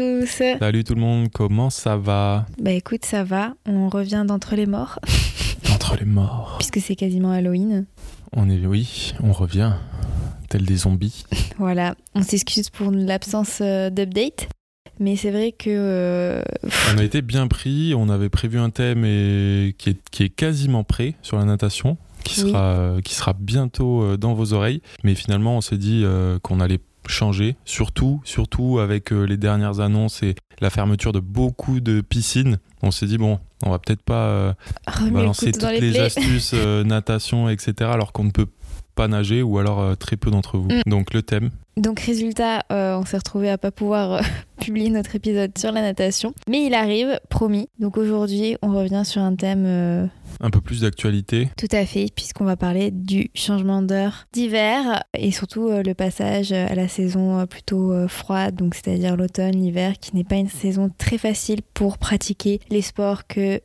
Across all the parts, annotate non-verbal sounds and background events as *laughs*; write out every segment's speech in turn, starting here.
Tous. Salut tout le monde, comment ça va Bah écoute, ça va. On revient d'entre les morts. *laughs* Entre les morts. Puisque c'est quasiment Halloween. On est, oui, on revient, tel des zombies. *laughs* Voilà. On s'excuse pour l'absence euh, d'update. Mais c'est vrai que. euh, On a été bien pris, on avait prévu un thème et qui, est, qui est quasiment prêt sur la natation, qui, Oui. sera, qui sera bientôt euh, dans vos oreilles. Mais finalement, on s'est dit euh, qu'on allait changer, surtout, surtout avec euh, les dernières annonces et la fermeture de beaucoup de piscines. On s'est dit, bon, on va peut-être pas euh, le balancer toutes les, astuces euh, *laughs* natation, etc., alors qu'on ne peut pas nager ou alors très peu d'entre vous. Mm. Donc le thème, Donc résultat, euh, on s'est retrouvé à pas pouvoir euh, *laughs* publier notre épisode sur la natation, mais il arrive, promis. Donc aujourd'hui, on revient sur un thème euh, un peu plus d'actualité. tout à fait, puisqu'on va parler du changement d'heure d'hiver et surtout euh, le passage à la saison euh, plutôt euh, froide, donc c'est-à-dire l'automne, l'hiver, qui n'est pas une saison très facile pour pratiquer les sports que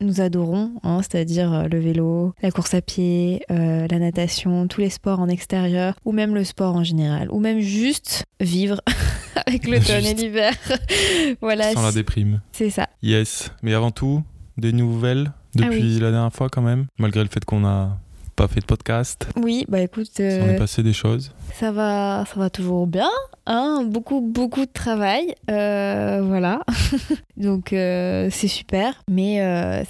nous adorons, hein, c'est-à-dire le vélo, la course à pied, euh, la natation, tous les sports en extérieur, ou même le sport en général, ou même juste vivre *laughs* avec l'automne et l'hiver. *laughs* voilà, Sans la déprime. c'est ça. Yes. Mais avant tout, des nouvelles depuis Ah oui. la dernière fois quand même, malgré le fait qu'on n'a pas fait de podcast. Oui, bah écoute, Il s'en euh, est passé des choses. ça va, ça va toujours bien, hein beaucoup, beaucoup de travail, euh, voilà. *laughs* Donc euh, c'est super, mais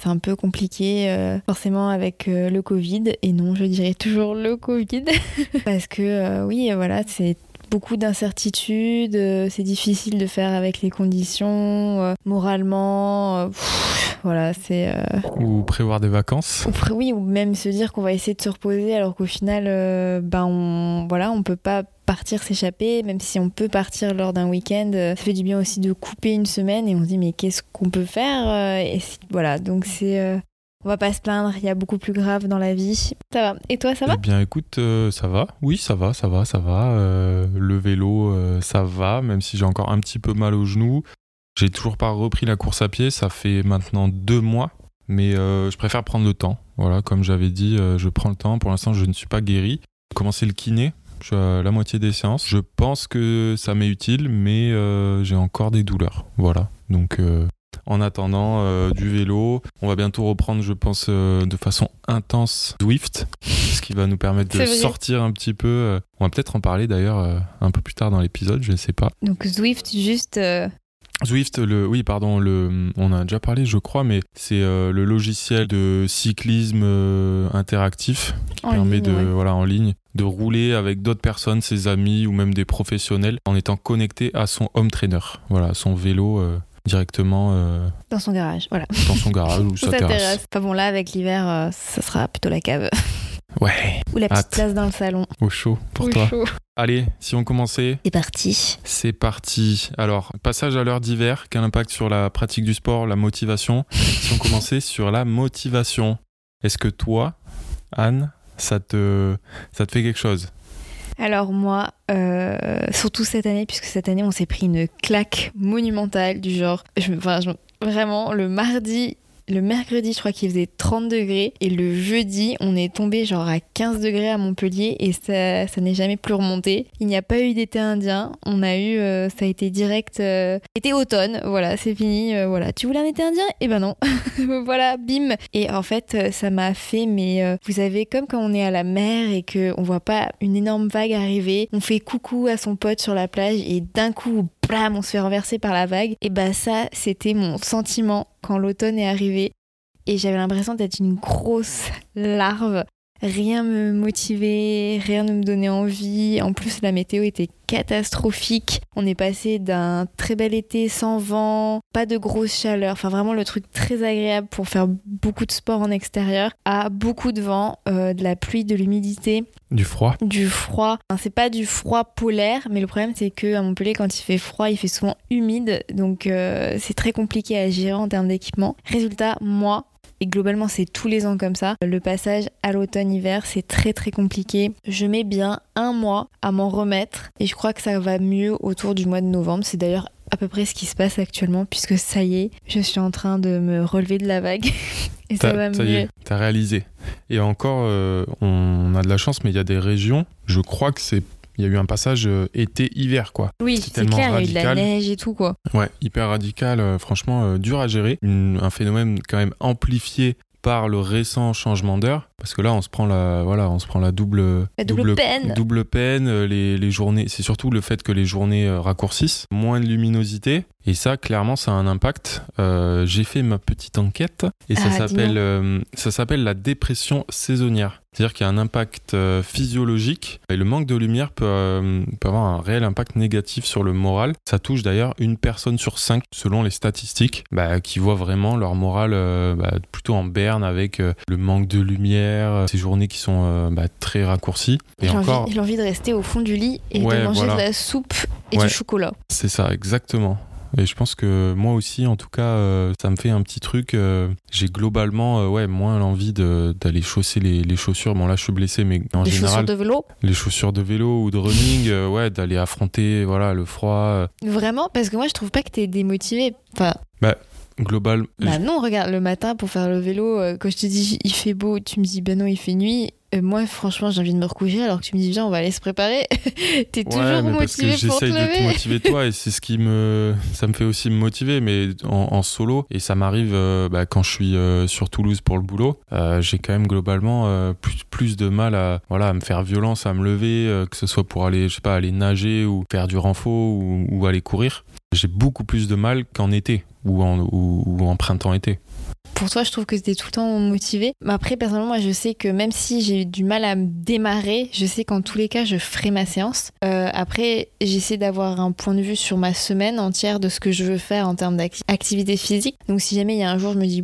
c'est un peu compliqué forcément avec le Covid. Et non, je dirais toujours le Covid, *laughs* parce que oui, voilà, c'est beaucoup d'incertitudes, euh, c'est difficile de faire avec les conditions, euh, moralement, euh, pff, voilà, c'est... euh, Ou prévoir des vacances. ou pré- oui, ou même se dire qu'on va essayer de se reposer alors qu'au final, euh, ben on, voilà, on peut pas partir s'échapper, même si on peut partir lors d'un week-end. euh, Ça fait du bien aussi de couper une semaine et on se dit mais qu'est-ce qu'on peut faire et Voilà, donc c'est, on va pas se plaindre. Il y a beaucoup plus grave dans la vie. Ça va. Et toi, ça va? Eh bien, écoute, euh, ça va. Oui, ça va, ça va, ça va. Euh, le vélo, euh, ça va, même si j'ai encore un petit peu mal au genou. J'ai toujours pas repris la course à pied. Ça fait maintenant deux mois, mais je préfère prendre le temps. Voilà, comme j'avais dit, je prends le temps. Pour l'instant, je ne suis pas guéri. J'ai commencé le kiné. Je la moitié des séances. Je pense que ça m'est utile, mais j'ai encore des douleurs. Voilà. Donc, en attendant euh, du vélo, on va bientôt reprendre, je pense, euh, de façon intense Zwift, *laughs* ce qui va nous permettre de sortir un petit peu. euh, on va peut-être en parler d'ailleurs euh, un peu plus tard dans l'épisode, je ne sais pas. Donc Zwift, juste. Zwift, le, oui, pardon, le, on a déjà parlé, je crois, mais c'est euh, le logiciel de cyclisme euh, interactif qui En permet ligne, de, ouais. voilà, en ligne, de rouler avec d'autres personnes, ses amis ou même des professionnels, en étant connecté à son home trainer, voilà, à son vélo euh, directement euh, dans son garage, voilà. dans son garage ou *laughs* sa sa terrasse. terrasse. Enfin bon, là, avec l'hiver, euh, ça sera plutôt la cave. *laughs* Ouais, Ou la petite Hâte. place dans le salon. au chaud pour Au toi. chaud. Allez, si on commençait, C'est parti. c'est parti. Alors, passage à l'heure d'hiver, quel impact sur la pratique du sport, la motivation? *laughs* Si on commençait sur la motivation, est-ce que toi, Anne, ça te, ça te fait quelque chose? Alors moi, euh, surtout cette année, puisque cette année on s'est pris une claque monumentale du genre, vraiment le mardi, le mercredi je crois qu'il faisait 30 degrés et le jeudi on est tombé genre à 15 degrés à Montpellier et ça, ça n'est jamais plus remonté. Il n'y a pas eu d'été indien, on a eu, euh, ça a été direct, euh, été automne, voilà c'est fini, euh, voilà. Tu voulais un été indien? Eh ben non, *laughs* voilà, bim. Et en fait euh, ça m'a fait, mais vous savez comme quand on est à la mer et que on voit pas une énorme vague arriver, on fait coucou à son pote sur la plage et d'un coup, blam, on se fait renverser par la vague. Et bah ça, c'était mon sentiment quand l'automne est arrivé. Et j'avais l'impression d'être une grosse larve Rien me motivait, rien ne me donnait envie. En plus, la météo était catastrophique. On est passé d'un très bel été sans vent, pas de grosse chaleur, enfin vraiment le truc très agréable pour faire beaucoup de sport en extérieur, à beaucoup de vent, euh, de la pluie, de l'humidité. Du froid. Du froid. Enfin, c'est pas du froid polaire, mais le problème c'est que à Montpellier, quand il fait froid, il fait souvent humide, donc euh, c'est très compliqué à gérer en termes d'équipement. Résultat, moi, et globalement, c'est tous les ans comme ça. Le passage à l'automne-hiver, c'est très très compliqué. Je mets bien un mois à m'en remettre et je crois que ça va mieux autour du mois de novembre. C'est d'ailleurs à peu près ce qui se passe actuellement puisque ça y est, je suis en train de me relever de la vague *laughs* et ça va ça mieux. y est, t'as réalisé. Et encore, euh, on a de la chance, mais il y a des régions, je crois que c'est il y a eu un passage euh, été-hiver, quoi. Oui, C'est clair, il y a eu de la radical. neige et tout quoi. Ouais, hyper radical, euh, franchement euh, dur à gérer. Une- un phénomène quand même amplifié par le récent changement d'heure, parce que là on se prend la, voilà, on se prend la double, La double peine. double peine, euh, les, les journées. C'est surtout le fait que les journées euh, raccourcissent, moins de luminosité, et ça clairement ça a un impact. Euh, J'ai fait ma petite enquête et ça Ah, s'appelle, euh, ça s'appelle la dépression saisonnière. C'est-à-dire qu'il y a un impact euh, physiologique et le manque de lumière peut, euh, peut avoir un réel impact négatif sur le moral. Ça touche d'ailleurs une personne sur cinq, selon les statistiques, bah, qui voient vraiment leur moral euh, bah, plutôt en berne avec le manque de lumière, euh, ces journées qui sont euh, bah, très raccourcies. Et J'ai encore, envie, j'ai envie de rester au fond du lit et Ouais, de manger voilà. de la soupe et Ouais. du chocolat. c'est ça, exactement. Et je pense que moi aussi, en tout cas, euh, ça me fait un petit truc. euh, J'ai globalement, euh, ouais, moins l'envie d'aller chausser les, les chaussures. Bon, là, je suis blessé, mais en Des général, chaussures de vélo? les chaussures de vélo ou de running, ouais, d'aller affronter, voilà, le froid. Vraiment, parce que moi je trouve pas que t'es démotivé. Enfin, global. bah non, regarde, le matin pour faire le vélo, euh, quand je te dis il fait beau, tu me dis bah non, il fait nuit. Euh, moi, franchement, j'ai envie de me recoucher alors que tu me dis viens, on va aller se préparer. *laughs* T'es toujours Ouais, parce que motivé pour te j'essaye de te motiver toi et c'est ce qui me ça me fait aussi me motiver mais en, en solo. Et ça m'arrive euh, bah, quand je suis euh, sur Toulouse pour le boulot j'ai quand même globalement plus, plus de mal à voilà à me faire violence à me lever que ce soit pour aller je sais pas aller nager ou faire du renfort ou, ou aller courir. J'ai beaucoup plus de mal qu'en été ou en, ou, ou en printemps-été Pour toi, je trouve que t'es tout le temps motivé. Mais après, personnellement, moi, je sais que même si j'ai eu du mal à me démarrer, je sais qu'en tous les cas, je ferai ma séance. Euh, après, j'essaie d'avoir un point de vue sur ma semaine entière de ce que je veux faire en termes d'activité physique. Donc, si jamais il y a un jour, je me dis,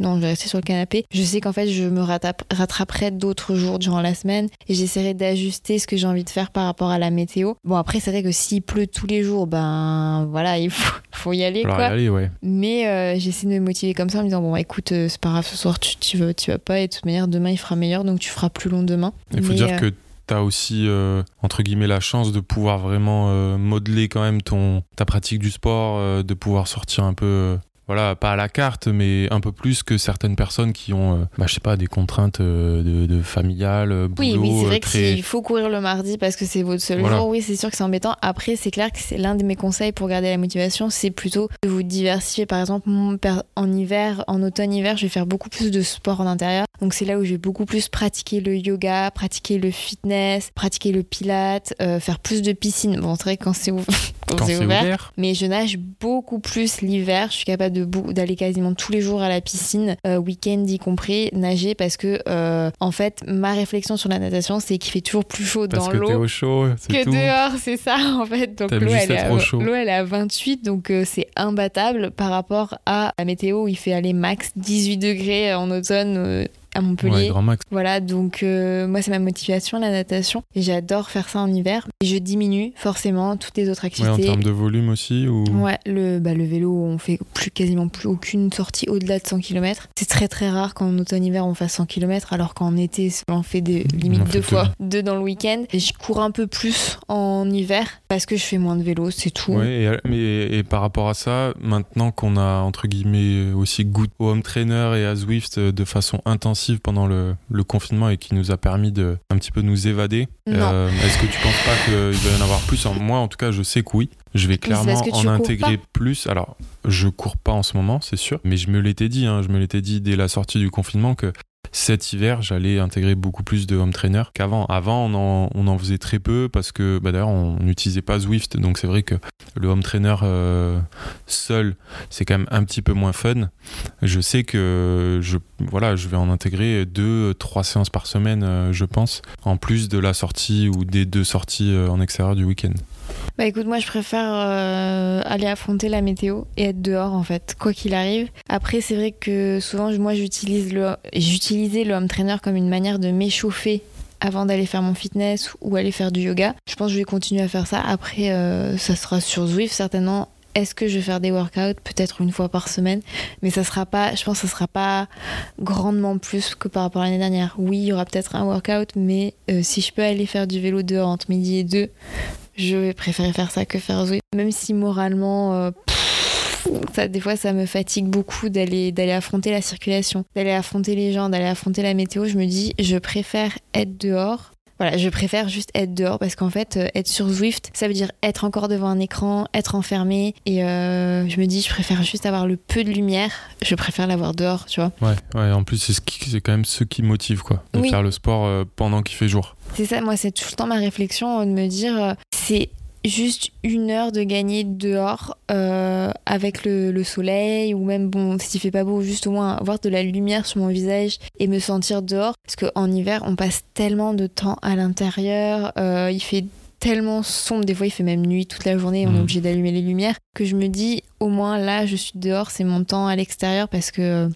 non, je vais rester sur le canapé, je sais qu'en fait, je me rattrape- rattraperai d'autres jours durant la semaine et j'essaierai d'ajuster ce que j'ai envie de faire par rapport à la météo. Bon, après, c'est vrai que s'il pleut tous les jours, ben voilà, il faut, *laughs* faut y aller, quoi. allez ouais Mais euh, j'essaie de me motiver comme ça en me disant bon écoute euh, c'est pas grave ce soir tu, tu, vas, tu vas pas et de toute manière demain il fera meilleur donc tu feras plus long demain. Il faut Mais, dire euh, que tu as aussi, euh, entre guillemets, la chance de pouvoir vraiment euh, modeler quand même ton, ta pratique du sport, euh, de pouvoir sortir un peu, voilà, pas à la carte, mais un peu plus que certaines personnes qui ont, euh, bah, je sais pas, des contraintes euh, de, de familiales, euh, boulot, Oui, oui, c'est euh, vrai que très... s'il faut courir le mardi parce que c'est votre seul Voilà. jour, oui, c'est sûr que c'est embêtant. Après, c'est clair que c'est l'un de mes conseils pour garder la motivation, c'est plutôt de vous diversifier. Par exemple, mon en hiver, en automne-hiver, je vais faire beaucoup plus de sport en intérieur. Donc c'est là où je vais beaucoup plus pratiquer le yoga, pratiquer le fitness, pratiquer le pilate, euh, faire plus de piscine. Bon, c'est vrai que quand c'est ouvert, ouvert, ouvert. Mais je nage beaucoup plus l'hiver. Je suis capable d'aller quasiment tous les jours à la piscine, euh, week-end y compris, nager parce que, euh, en fait, ma réflexion sur la natation, c'est qu'il fait toujours plus chaud Parce dans que l'eau au chaud, que tout. dehors, c'est ça *laughs* en fait. Donc l'eau elle, elle est à 28, donc euh, c'est imbattable par rapport à la météo où il fait aller max 18 degrés en automne à Montpellier. Ouais, grand max. Voilà, donc euh, moi c'est ma motivation la natation et j'adore faire ça en hiver. Et je diminue forcément toutes les autres Ouais, en activités. termes de volume aussi ou... Ouais, le, bah, le vélo, on fait plus, quasiment plus aucune sortie au-delà de 100 km. C'est très très rare qu'en automne-hiver on fasse 100 km, alors qu'en été on fait des On limites deux fois, deux dans le week-end. Et je cours un peu plus en hiver parce que je fais moins de vélo, c'est tout. Ouais, et, par rapport à ça, maintenant qu'on a entre guillemets aussi goûté au home trainer et à Zwift euh, de façon intensive pendant le, le confinement et qui nous a permis de un petit peu nous évader, euh, est-ce que tu penses pas qu'il va y en avoir plus? Moi, en tout cas, je sais que oui. Je vais clairement en intégrer plus. Alors, je cours pas en ce moment, c'est sûr, mais je me l'étais dit. hein, je me l'étais dit dès la sortie du confinement que cet hiver, j'allais intégrer beaucoup plus de home trainer qu'avant. Avant, on en, faisait très peu parce que bah, d'ailleurs, on n'utilisait pas Zwift. Donc c'est vrai que le home trainer euh, seul, c'est quand même un petit peu moins fun. Je sais que je, voilà, je vais en intégrer deux, trois séances par semaine, euh, je pense, en plus de la sortie ou des deux sorties euh, en extérieur du week-end. Bah écoute, moi je préfère euh, aller affronter la météo et être dehors en fait, quoi qu'il arrive. Après, c'est vrai que souvent, moi j'utilise le, j'utilisais le home trainer comme une manière de m'échauffer avant d'aller faire mon fitness ou aller faire du yoga. Je pense que je vais continuer à faire ça. Après, euh, ça sera sur Zwift certainement. Est-ce que je vais faire des workouts? Peut-être une fois par semaine, mais ça sera pas. Je pense que ça sera pas grandement plus que par rapport à l'année dernière. Oui, il y aura peut-être un workout, mais euh, si je peux aller faire du vélo dehors entre midi et deux, je vais préférer faire ça que faire Zwift. Même si moralement, euh, ça, des fois, ça me fatigue beaucoup d'aller d'aller affronter la circulation, d'aller affronter les gens, d'aller affronter la météo. Je me dis, je préfère être dehors voilà, je préfère juste être dehors parce qu'en fait, euh, être sur Zwift, ça veut dire être encore devant un écran, être enfermé. Et euh, je me dis, je préfère juste avoir le peu de lumière. Je préfère l'avoir dehors, tu vois. Ouais, ouais. En plus, c'est ce c'est quand même ce qui motive, quoi, de faire le sport pendant qu'il fait jour. C'est ça, moi, c'est tout le temps ma réflexion de me dire, c'est juste une heure de gagner dehors euh, avec le, soleil ou même bon s'il fait pas beau juste au moins avoir de la lumière sur mon visage et me sentir dehors. Parce qu'en hiver on passe tellement de temps à l'intérieur euh, il fait tellement sombre. Des fois il fait même nuit toute la journée on est mmh. obligé d'allumer les lumières. Que je me dis au moins là je suis dehors c'est mon temps à l'extérieur parce que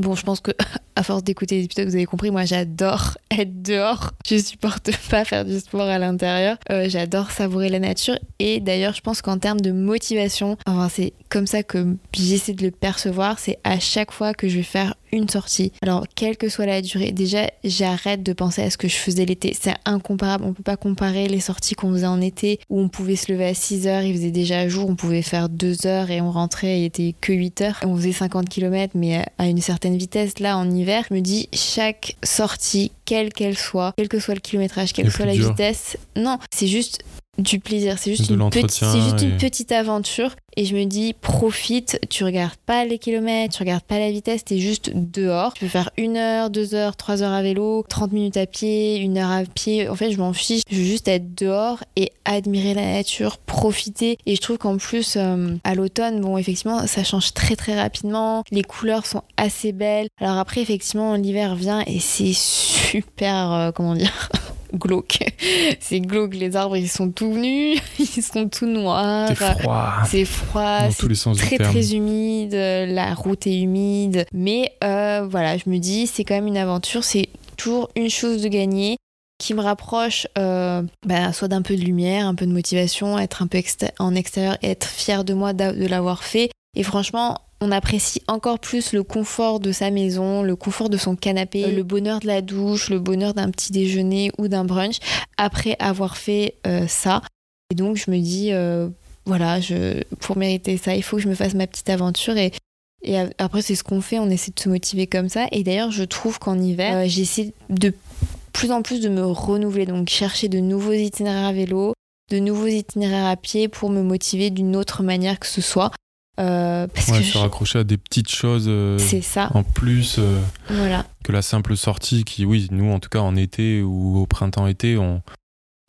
Bon, je pense que *laughs* à force d'écouter les épisodes, vous avez compris, moi j'adore être dehors. Je supporte *laughs* pas faire du sport à l'intérieur. Euh, j'adore savourer la nature. Et d'ailleurs, je pense qu'en termes de motivation, enfin, c'est comme ça que j'essaie de le percevoir. C'est à chaque fois que je vais faire une sortie. Alors, quelle que soit la durée, déjà, j'arrête de penser à ce que je faisais l'été. C'est incomparable. On peut pas comparer les sorties qu'on faisait en été où on pouvait se lever à 6 heures, il faisait déjà jour, on pouvait faire 2 heures et on rentrait, il était que 8 heures. On faisait 50 km, mais à une certaine vitesse. Là, en hiver, je me dis, chaque sortie, quelle qu'elle soit, quel que soit le kilométrage, quelle que soit la vitesse, non, c'est juste du plaisir. C'est juste, une, petite, juste une petite aventure. Et je me dis, profite, tu regardes pas les kilomètres, tu regardes pas la vitesse, t'es juste dehors. Tu peux faire une heure, deux heures, trois heures à vélo, 30 minutes à pied, une heure à pied. En fait, je m'en fiche. Je veux juste être dehors et admirer la nature, profiter. Et je trouve qu'en plus, euh, à l'automne, bon, effectivement, ça change très très rapidement. Les couleurs sont assez belles. Alors après, effectivement, l'hiver vient et c'est *laughs* super, euh, comment dire glauque. *laughs* C'est glauque, les arbres ils sont tout nus, *laughs* ils sont tout noirs. C'est froid. C'est froid, c'est très très humide, la route est humide. Mais euh, voilà, je me dis, c'est quand même une aventure, c'est toujours une chose de gagner qui me rapproche euh, bah, soit d'un peu de lumière, un peu de motivation, être un peu en extérieur être fier de moi de l'avoir fait. Et franchement, on apprécie encore plus le confort de sa maison, le confort de son canapé, le bonheur de la douche, le bonheur d'un petit déjeuner ou d'un brunch après avoir fait euh, ça. Et donc je me dis, euh, voilà, je, pour mériter ça, il faut que je me fasse ma petite aventure et, et après c'est ce qu'on fait, on essaie de se motiver comme ça. Et d'ailleurs je trouve qu'en hiver, euh, j'essaie de plus en plus de me renouveler, donc chercher de nouveaux itinéraires à vélo, de nouveaux itinéraires à pied pour me motiver d'une autre manière que ce soit. Euh, parce que se raccrocher à des petites choses euh, ça. en plus euh, voilà. que la simple sortie qui, oui, nous en tout cas en été ou au printemps-été, on,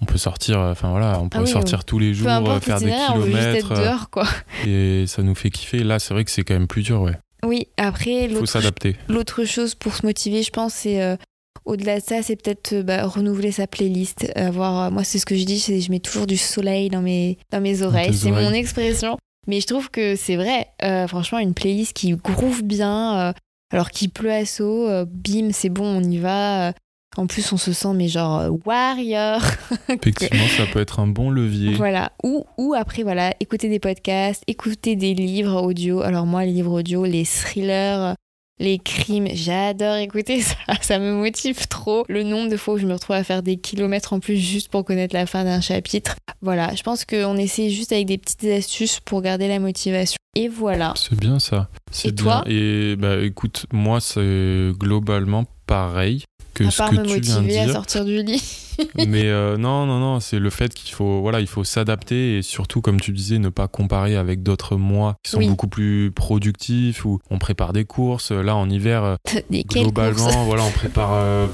on peut sortir, enfin voilà, on peut ah sortir tous les jours, faire des kilomètres. Dehors, quoi. Et ça nous fait kiffer. Là, c'est vrai que c'est quand même plus dur, ouais. Oui, après, il faut s'adapter. L'autre chose pour se motiver, je pense, c'est au-delà de ça, c'est peut-être bah, renouveler sa playlist. Avoir, moi, c'est ce que je dis, je mets toujours du soleil dans mes, dans mes oreilles. C'est mon expression. Mais je trouve que c'est vrai. Euh, franchement, une playlist qui groove bien, euh, alors qu'il pleut à saut, euh, bim, c'est bon, on y va. En plus, on se sent, mais genre, warrior. *laughs* Effectivement, ça peut être un bon levier. Voilà. Ou, ou après, voilà, écouter des podcasts, écouter des livres audio. Alors, moi, les livres audio, les thrillers, les crimes, j'adore écouter ça, *laughs* ça me motive trop. Le nombre de fois où je me retrouve à faire des kilomètres en plus juste pour connaître la fin d'un chapitre. Voilà, je pense qu'on essaie juste avec des petites astuces pour garder la motivation. Et voilà. C'est bien ça. Et bien. toi Et bah écoute, moi c'est globalement pareil que à ce que me tu viens de à dire. sortir du lit. *laughs* Mais euh, *laughs* non, non, non, c'est le fait qu'il faut, voilà, il faut s'adapter et surtout, comme tu disais, ne pas comparer avec d'autres mois qui sont Oui. beaucoup plus productifs où on prépare des courses. Là, en hiver, euh, Des globalement, voilà, on prépare euh,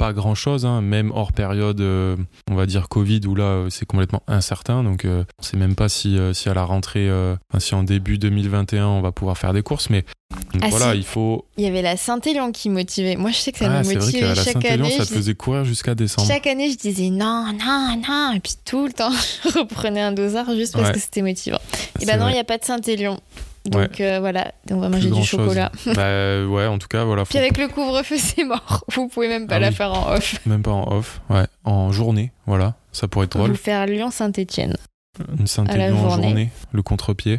pas grand chose, même hors période, euh, on va dire Covid, où là, euh, c'est complètement incertain. Donc, euh, on sait même pas si, euh, si à la rentrée, si en début 2021, on va pouvoir faire des courses. Mais donc, Ah, voilà, si. il faut. Il y avait la Saint-Élion qui motivait. Moi, je sais que ça Ah, me vrai motivait qu'à la chaque année. ça te faisait courir jusqu'à décembre. Chaque année, je disais non, non, non. Et puis tout le temps, *laughs* je reprenais un dosard juste parce Ouais. que c'était motivant. Et bah non, il vrai. n'y a pas de Saint-Élion. Donc euh, voilà, on va manger du chocolat. *laughs* bah ouais, en tout cas, voilà. faut Puis avec le couvre-feu, c'est mort. *laughs* Vous pouvez même pas Ah la oui. faire en off. Même pas en off, ouais. En journée, voilà. Ça pourrait être drôle. Vous faire Lyon-Saint-Étienne. Une la en journée. journée, le contre-pied.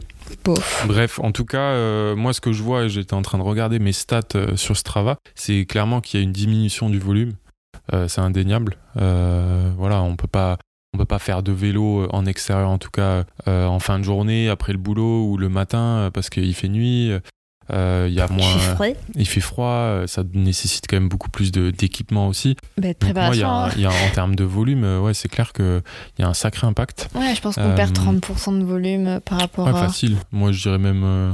Bref, en tout cas, euh, moi, ce que je vois, et j'étais en train de regarder mes stats euh, sur Strava, c'est clairement qu'il y a une diminution du volume. Euh, c'est indéniable. Euh, voilà, on peut pas. On peut pas faire de vélo en extérieur, en tout cas euh, en fin de journée, après le boulot ou le matin, euh, parce qu'il fait nuit. euh, Il y a moins, il fait froid, euh, ça nécessite quand même beaucoup plus d'équipement aussi. Bah, Donc, moi, y préparation. a, y a en termes de volume, euh, ouais, c'est clair qu'il y a un sacré impact. Ouais, je pense qu'on Euh, perd 30% de volume euh, par rapport Ouais, à. facile. Moi, je dirais même, euh,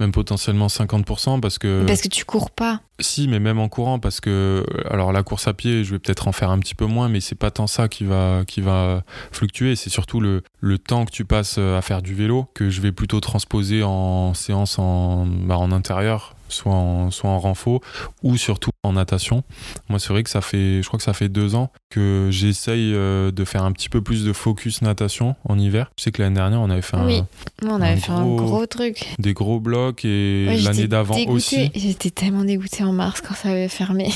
même potentiellement 50% parce que. Parce que tu cours pas. Si, mais même en courant, parce que. Alors, la course à pied, je vais peut-être en faire un petit peu moins, mais c'est pas tant ça qui va, qui va fluctuer. C'est surtout le, le temps que tu passes euh, à faire du vélo que je vais plutôt transposer en séance en, bah, en intérieur, soit en, soit en renfort ou surtout en natation. Moi, c'est vrai que ça fait, je crois que ça fait deux ans que j'essaye euh, de faire un petit peu plus de focus natation en hiver. Je sais que l'année dernière, on avait fait un- Oui. On un avait fait un gros- gros truc. des gros blocs et Ouais, l'année d'avant aussi. J'étais tellement dégoûtée en mars quand ça avait fermé.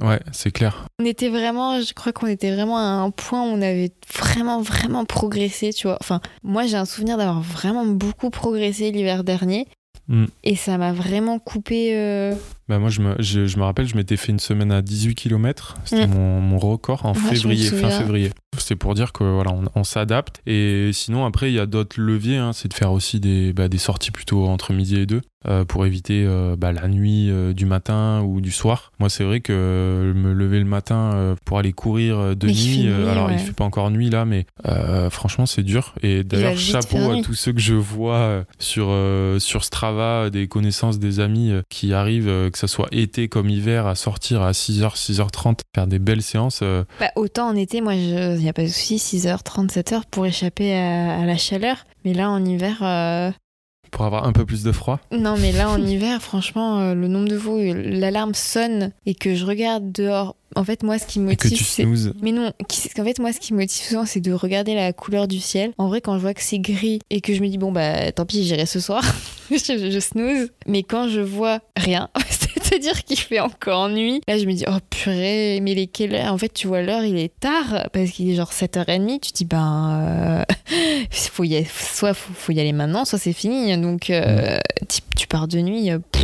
Ouais, c'est clair. On était vraiment, je crois qu'on était vraiment à un point où on avait vraiment, vraiment progressé, tu vois. Enfin, moi, j'ai un souvenir d'avoir vraiment beaucoup progressé l'hiver dernier. Mm. Et ça m'a vraiment coupé. euh, Bah moi, je me, je, je me rappelle, je m'étais fait une semaine à 18 km. C'était Mm. mon, mon record en février, fin février. C'est pour dire que voilà, on, on s'adapte. Et sinon, après, il y a d'autres leviers. hein. c'est de faire aussi des, bah, des sorties plutôt entre midi et deux euh, pour éviter euh, bah, la nuit euh, du matin ou du soir. Moi, c'est vrai que me lever le matin pour aller courir de Mais il nuit. nuit, alors, il ouais. fait pas encore nuit là, mais franchement, c'est dur. Et d'ailleurs, chapeau à tous ceux que je vois sur, sur Strava, des connaissances, des amis qui arrivent, que ce soit été comme hiver, à sortir à 6h, 6h30, faire des belles séances. Bah, autant en été, moi, il n'y a pas de souci, 6h, 37h pour échapper à, à la chaleur. Mais là, en hiver. euh, pour avoir un peu plus de froid. Non, mais là, en *laughs* hiver, franchement, euh, le nombre de fois où l'alarme sonne et que je regarde dehors. En fait, moi, ce qui me Et que motive, tu snoozes. Mais non, en fait, moi, ce qui me motive souvent, c'est de regarder la couleur du ciel. En vrai, quand je vois que c'est gris et que je me dis, bon, bah, tant pis, j'irai ce soir, *laughs* je, je snooze. Mais quand je vois rien, *laughs* c'est-à-dire qu'il fait encore nuit, là, je me dis, oh purée, mais il est quelle heure? En fait, tu vois l'heure, il est tard, parce qu'il est genre 7h30. Tu te dis, ben, euh, *laughs* faut y aller- soit faut, faut y aller maintenant, soit c'est fini. Donc, euh, tu, tu pars de nuit. euh, pff.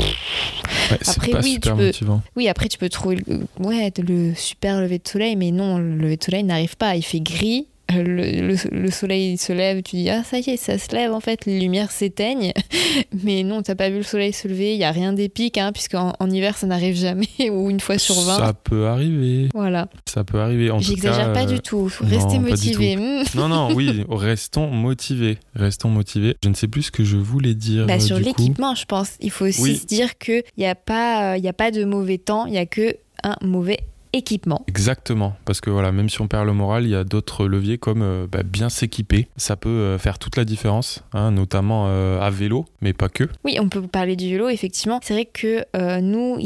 Ouais, c'est Après, pas oui, tu peux- motivant. Oui, après, tu peux trouver le, ouais, le super lever de soleil, mais non, le lever de soleil n'arrive pas. Il fait gris. Euh, Le, le- le soleil se lève, tu dis ah ça y est ça se lève en fait les lumières s'éteignent *laughs* mais non t'as pas vu le soleil se lever il y a rien d'épique hein, puisqu'en en hiver ça n'arrive jamais *laughs* ou une fois sur 20 Ça peut arriver. voilà Ça peut arriver. J'exagère pas euh, du tout non, restez motivés Hmm. Non, non, oui, *laughs* restons motivés. Restons motivés. Je ne sais plus ce que je voulais dire. Bah, euh, sur l'équipement je pense il faut aussi Oui. se dire que il y a pas euh, y a pas de mauvais temps il y a que un mauvais équipement Exactement, parce que voilà, même si on perd le moral, il y a d'autres leviers comme euh, bah, bien s'équiper. Ça peut euh, faire toute la différence, hein, notamment euh, à vélo, mais pas que. Oui, on peut parler du vélo, effectivement. C'est vrai que nous,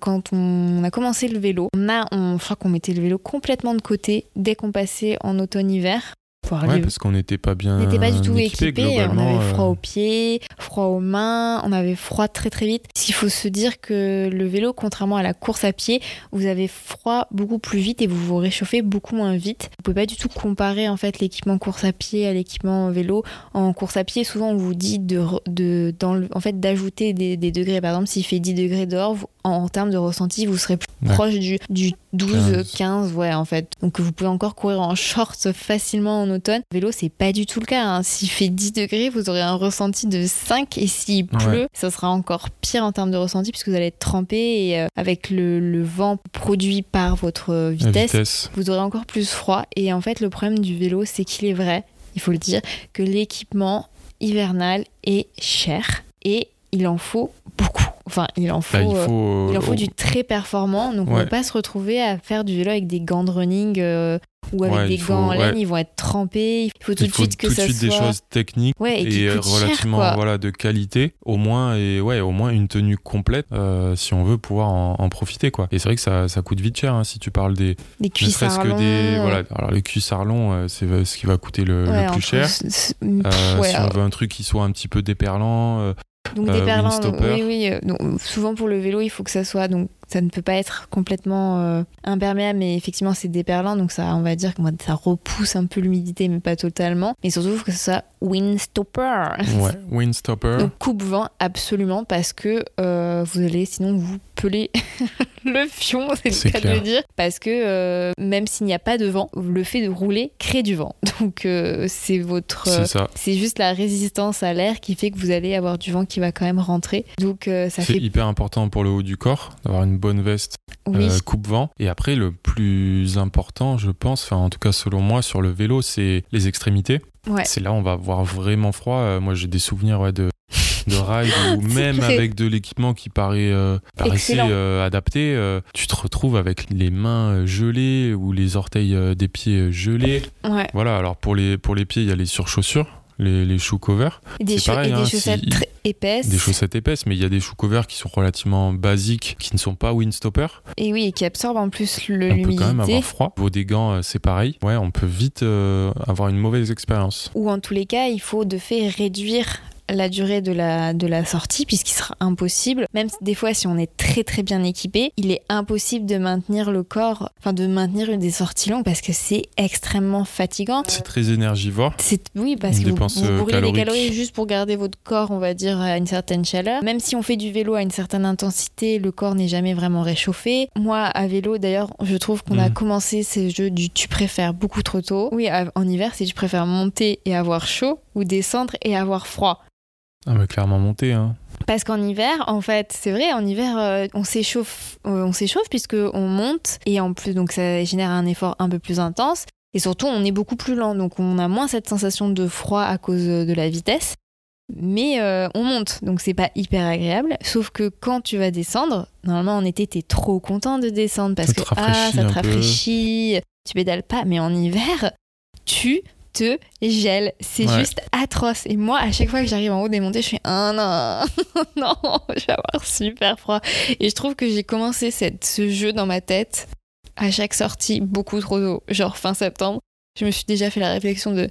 quand on a commencé le vélo, on a, on, je crois qu'on mettait le vélo complètement de côté dès qu'on passait en automne-hiver. Pour Ouais, parce qu'on n'était pas bien. on n'était pas du tout équipé, équipé, on avait froid euh, aux pieds, froid aux mains, on avait froid très très vite. Il faut se dire que le vélo, contrairement à la course à pied, vous avez froid beaucoup plus vite et vous vous réchauffez beaucoup moins vite. Vous pouvez pas du tout comparer en fait l'équipement course à pied à l'équipement vélo. En course à pied, souvent on vous dit de, re- de dans le- en fait d'ajouter des, des degrés. Par exemple, s'il fait 10 degrés dehors, vous- en, en termes de ressenti, vous serez plus Ouais. proche du, du 12, 15. 15, ouais en fait. Donc vous pouvez encore courir en shorts facilement en monotone. Vélo, c'est pas du tout le cas. hein. S'il fait 10 degrés, vous aurez un ressenti de 5 et s'il pleut, ça sera encore pire en termes de ressenti puisque vous allez être trempé et euh, avec le, le vent produit par votre La vitesse, vitesse. vous aurez encore plus froid. Et en fait, le problème du vélo, c'est qu'il est vrai, il faut le dire, que l'équipement hivernal est cher et il en faut beaucoup. Enfin, il en faut. Bah, il euh, faut, il en faut euh, du très performant, donc on ne va pas se retrouver à faire du vélo avec des gants de running euh, ou avec Ouais, des faut- gants en laine, ouais. ils vont être trempés. Il faut tout il de suite que tout ça suite soit des choses techniques ouais, et, et euh, cher, relativement voilà de qualité au moins et ouais au moins une tenue complète euh, si on veut pouvoir en, en profiter quoi et c'est vrai que ça, ça coûte vite cher hein, si tu parles des Des cuissards longs, des euh, voilà alors les cuissards longs c'est ce qui va coûter le, plus cher Euh, ouais, si on veut un truc qui soit un petit peu déperlant Donc Euh, des perlants, donc, oui, oui. donc, souvent pour le vélo, il faut que ça soit donc ça ne peut pas être complètement euh, imperméable, mais effectivement c'est déperlant, donc ça, on va dire que ça repousse un peu l'humidité, mais pas totalement. Mais surtout il faut que ce soit windstopper. ouais windstopper Donc coupe-vent absolument parce que euh, vous allez sinon vous peler *laughs* le fion, c'est C'est le cas de le dire, parce que euh, même s'il n'y a pas de vent, le fait de rouler crée du vent. *laughs* Donc euh, c'est votre euh, c'est ça c'est juste la résistance à l'air qui fait que vous allez avoir du vent qui va quand même rentrer. Donc euh, ça c'est fait hyper important pour le haut du corps d'avoir une bonne veste oui, euh, coupe-vent. Et après, le plus important, je pense, enfin en tout cas selon moi, sur le vélo, c'est les extrémités. ouais. C'est là où on va avoir vraiment froid. Moi, j'ai des souvenirs ouais, de de ride *laughs* C'est même vrai. avec de l'équipement qui paraît euh, paraissait euh, adapté, euh, tu te retrouves avec les mains gelées ou les orteils des pieds gelés. ouais. Voilà. Alors pour les pour les pieds, il y a les surchaussures, les les shoe covers, des, pareil, et des hein, chaussettes si- très épaisses. des chaussettes épaisses, mais il y a des shoe covers qui sont relativement basiques, qui ne sont pas windstopper. Et oui, et qui absorbent en plus le- on peut quand même l'humidité. avoir froid. Vos des gants, c'est pareil. Ouais, on peut vite euh, avoir une mauvaise expérience. Ou en tous les cas, il faut de fait réduire la durée de la, de la sortie puisqu'il sera impossible, même si- des fois si on est très très bien équipé, il est impossible de maintenir le corps, enfin de maintenir une des sorties longues parce que c'est extrêmement fatigant. C'est très énergivore. C'est oui parce que vous, vous euh, brûlez des calories juste pour garder votre corps, on va dire à une certaine chaleur. Même si on fait du vélo à une certaine intensité, le corps n'est jamais vraiment réchauffé. Moi à vélo d'ailleurs, je trouve qu'on a Mhm. commencé ces jeux du tu préfères beaucoup trop tôt. Oui, en hiver, c'est tu préfères monter et avoir chaud ou descendre et avoir froid. Ah, mais clairement monté. Hein. Parce qu'en hiver, en fait, c'est vrai, en hiver, euh, on s'échauffe, euh, on s'échauffe puisque on monte et en plus, donc ça génère un effort un peu plus intense. Et surtout, on est beaucoup plus lent, donc on a moins cette sensation de froid à cause de la vitesse. Mais euh, on monte, donc c'est pas hyper agréable. Sauf que quand tu vas descendre, normalement en été, t'es trop content de descendre parce Ça que ah, ça te rafraîchit, tu pédales pas. Mais en hiver, tu te gèles. C'est Ouais. juste atroce. Et moi, à chaque fois que j'arrive en haut des montées, je fais ah non, *laughs* non, je vais avoir super froid. Et je trouve que j'ai commencé cette, ce jeu dans ma tête à chaque sortie beaucoup trop tôt, genre fin septembre. Je me suis déjà fait la réflexion de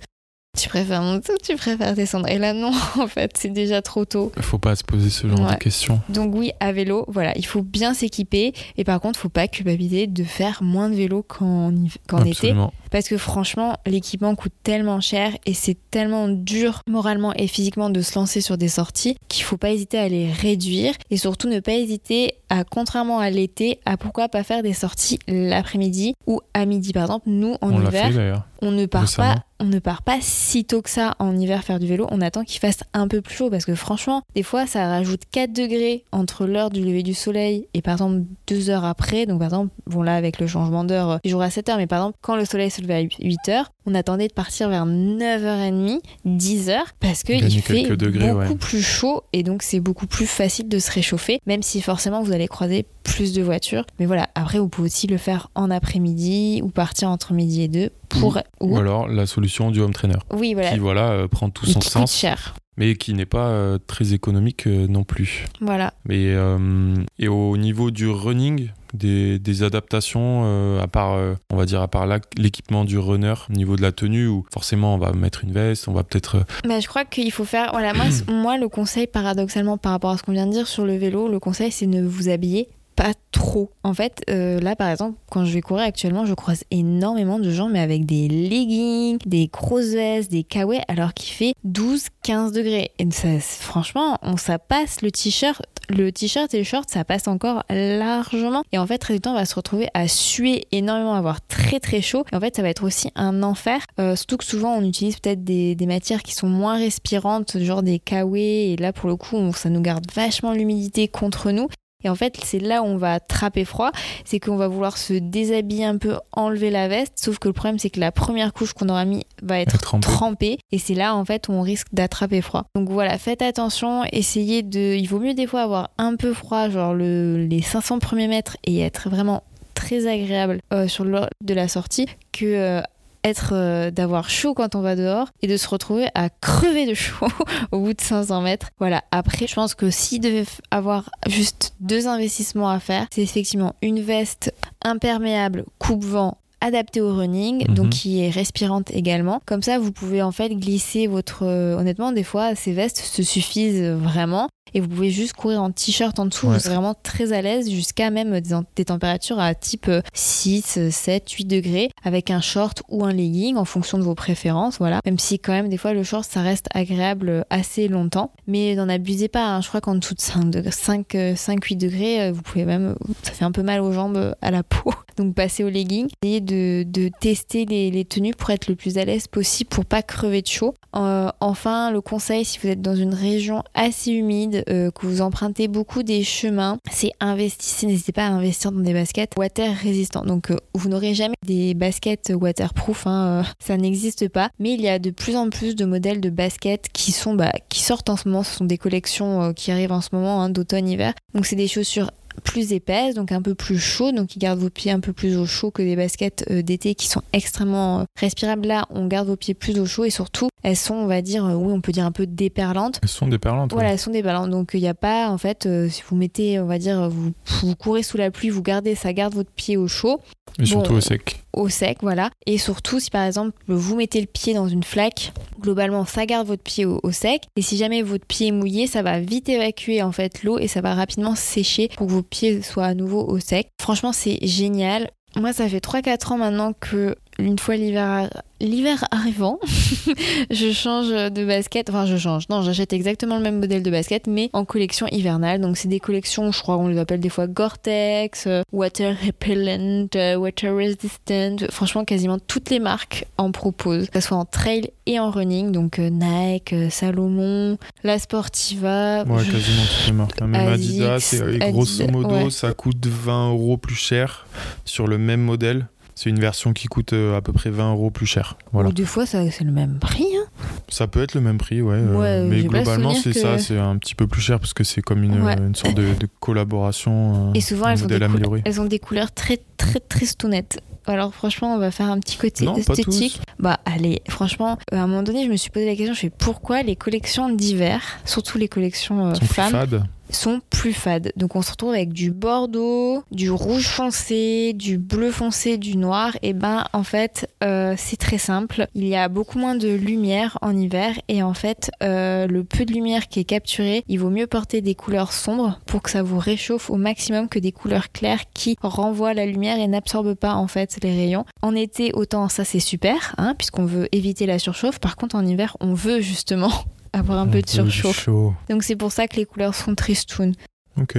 tu préfères monter ou tu préfères descendre? Et là, non, *laughs* en fait, c'est déjà trop tôt. Faut pas se poser ce genre Ouais. de questions. Donc oui, à vélo, voilà, il faut bien s'équiper. Et par contre, faut pas culpabiliser de faire moins de vélo qu'en qu'en été. Parce que franchement, l'équipement coûte tellement cher et c'est tellement dur moralement et physiquement de se lancer sur des sorties qu'il faut pas hésiter à les réduire et surtout ne pas hésiter à, contrairement à l'été, à pourquoi pas faire des sorties l'après-midi ou à midi. Par exemple, nous en On hiver, fait on ne part pas on ne part pas si tôt que ça en hiver faire du vélo, on attend qu'il fasse un peu plus chaud parce que franchement, des fois ça rajoute 4 degrés entre l'heure du lever du soleil et par exemple 2 heures après. Donc par exemple, bon là avec le changement d'heure, il jour à 7 heures, mais par exemple quand le soleil se levait à 8 heures, on attendait de partir vers 9h30, 10 heures parce qu'il Gagner fait quelques degrés, beaucoup ouais. plus chaud et donc c'est beaucoup plus facile de se réchauffer, même si forcément vous allez croiser plus de voitures. Mais voilà, après vous pouvez aussi le faire en après-midi ou partir entre midi et 2 pour... ou- Ou alors la solution du home trainer. oui, voilà. Qui voilà euh, prend tout son qui coûte sens, cher. mais qui n'est pas euh, très économique euh, non plus. Voilà. Mais, euh, et au niveau du running, des, des adaptations, à part, on va dire, à part l'équipement du runner, au niveau de la tenue, où forcément on va mettre une veste, on va peut-être. Mais je crois qu'il faut faire. Voilà, moi, *clears throat* moi, le conseil, paradoxalement, par rapport à ce qu'on vient de dire sur le vélo, le conseil, c'est ne vous habiller pas trop. En fait, euh, là, par exemple, quand je vais courir actuellement, je croise énormément de gens, mais avec des leggings, des grosses vestes, des kawaii, alors qu'il fait 12-15 degrés. Et ça, franchement, on ça passe le t-shirt le t-shirt et le short, ça passe encore largement. Et en fait, très du temps, on va se retrouver à suer énormément, à avoir très très chaud. Et en fait, ça va être aussi un enfer. Euh, surtout que souvent, on utilise peut-être des, matières qui sont moins respirantes, genre des kawé. Et là, pour le coup, ça nous garde vachement l'humidité contre nous. Et en fait, c'est là où on va attraper froid, c'est qu'on va vouloir se déshabiller un peu, enlever la veste, sauf que le problème c'est que la première couche qu'on aura mis va être trempée, et c'est là en fait où on risque d'attraper froid. Donc voilà, faites attention, essayez de... Il vaut mieux des fois avoir un peu froid, genre le... les 500 premiers mètres, et être vraiment très agréable euh, sur le de la sortie que euh, être euh, d'avoir chaud quand on va dehors et de se retrouver à crever de chaud *laughs* au bout de 500 mètres. Voilà. Après, je pense que s'il devait avoir juste deux investissements à faire, c'est effectivement une veste imperméable coupe-vent adaptée au running, mhm. donc qui est respirante également. Comme ça, vous pouvez en fait glisser votre. Euh, honnêtement, des fois, ces vestes se suffisent vraiment et vous pouvez juste courir en t-shirt en dessous, vous serez vraiment très à l'aise jusqu'à même des, températures à type 6, 7, 8 degrés avec un short ou un legging en fonction de vos préférences, voilà. Même si quand même des fois le short ça reste agréable assez longtemps, mais n'en abusez pas, hein. je crois qu'en dessous de 5, degrés, 5, 5, 8 degrés, vous pouvez même, ça fait un peu mal aux jambes, à la peau, *laughs* donc passez au legging. Essayez de, de tester les, les, tenues pour être le plus à l'aise possible pour pas crever de chaud. Euh, enfin, le conseil si vous êtes dans une région assez humide, euh, que vous empruntez beaucoup des chemins, c'est investissez, n'hésitez pas à investir dans des baskets water résistants. Donc euh, vous n'aurez jamais des baskets waterproof, hein, euh, ça n'existe pas. Mais il y a de plus en plus de modèles de baskets qui sont bah, qui sortent en ce moment. Ce sont des collections qui arrivent en ce moment hein, d'automne-hiver. Donc c'est des chaussures plus épaisse, donc un peu plus chaud, donc qui garde vos pieds un peu plus au chaud que des baskets d'été qui sont extrêmement respirables. Là, on garde vos pieds plus au chaud et surtout, elles sont, on va dire, euh, oui, on peut dire un peu déperlantes. Elles sont déperlantes. Voilà, elles sont déperlantes. Donc il n'y a pas, en fait, si vous mettez, on va dire, vous, vous courez sous la pluie, vous gardez, ça garde votre pied au chaud. Et surtout au sec. Au sec, voilà. Et surtout, si par exemple vous mettez le pied dans une flaque, globalement, ça garde votre pied au, sec. Et si jamais votre pied est mouillé, ça va vite évacuer en fait l'eau et ça va rapidement sécher pour que vos pieds soient à nouveau au sec. Franchement, c'est génial. Moi, ça fait 3-4 ans maintenant que une fois l'hiver l'hiver arrivant, *laughs* je change de basket. Enfin, je change. Non, j'achète exactement le même modèle de basket, mais en collection hivernale. Donc, c'est des collections, je crois qu'on les appelle des fois Gore-Tex, euh, Water Repellent, euh, Water Resistant. Franchement, quasiment toutes les marques en proposent, que ce soit en trail et en running. Donc, euh, Nike, Salomon, La Sportiva. Ouais, quasiment toutes les marques. Hein. Même Adidas, et, grosso modo, ça coûte 20 euros plus cher sur le même modèle c'est une version qui coûte euh, à peu près 20 euros plus cher. Voilà. Ou des fois, c'est le même prix. Hein ça peut être le même prix, ouais. Euh, mais globalement, c'est ça, c'est un petit peu plus cher parce que c'est comme une, une sorte de, collaboration. Euh, Et souvent, elles ont, des elles ont des couleurs très, très, très stounettes. Alors franchement, on va faire un petit côté esthétique. Bah allez, franchement, à un moment donné, je me suis posé la question, je fais pourquoi les collections d'hiver, surtout les collections femmes, sont plus fades. Donc on se retrouve avec du bordeaux, du rouge foncé, du bleu foncé, du noir. Et ben en fait euh, c'est très simple. Il y a beaucoup moins de lumière en hiver et en fait euh, le peu de lumière qui est capturé, il vaut mieux porter des couleurs sombres pour que ça vous réchauffe au maximum que des couleurs claires qui renvoient la lumière et n'absorbent pas en fait les rayons. En été autant ça c'est super hein, puisqu'on veut éviter la surchauffe. Par contre en hiver on veut justement avoir un, peu de surchauffe. Donc c'est pour ça que les couleurs sont tristounes. Ok.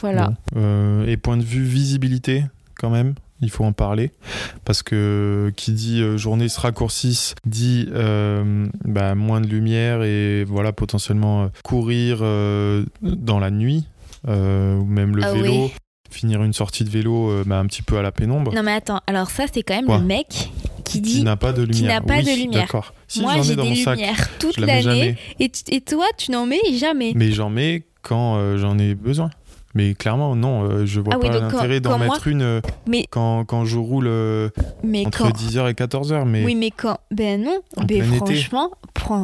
Voilà. Euh, et point de vue visibilité, quand même, il faut en parler parce que qui dit euh, journée se raccourcisse dit euh, bah, moins de lumière et voilà potentiellement courir dans la nuit ou même le ah vélo finir une sortie de vélo bah, un petit peu à la pénombre non mais attends alors ça c'est quand même le mec qui dit n'a pas de lumière. n'a pas de lumière. D'accord. Moi, j'ai des lumières toute l'année. Et, et, toi, tu n'en mets jamais. Mais j'en mets quand euh, j'en ai besoin. Mais clairement, non, euh, je vois ah pas l'intérêt d'en mettre une euh, quand, quand, je roule entre 10h et 14h. Mais oui, mais quand. Ben non, mais franchement,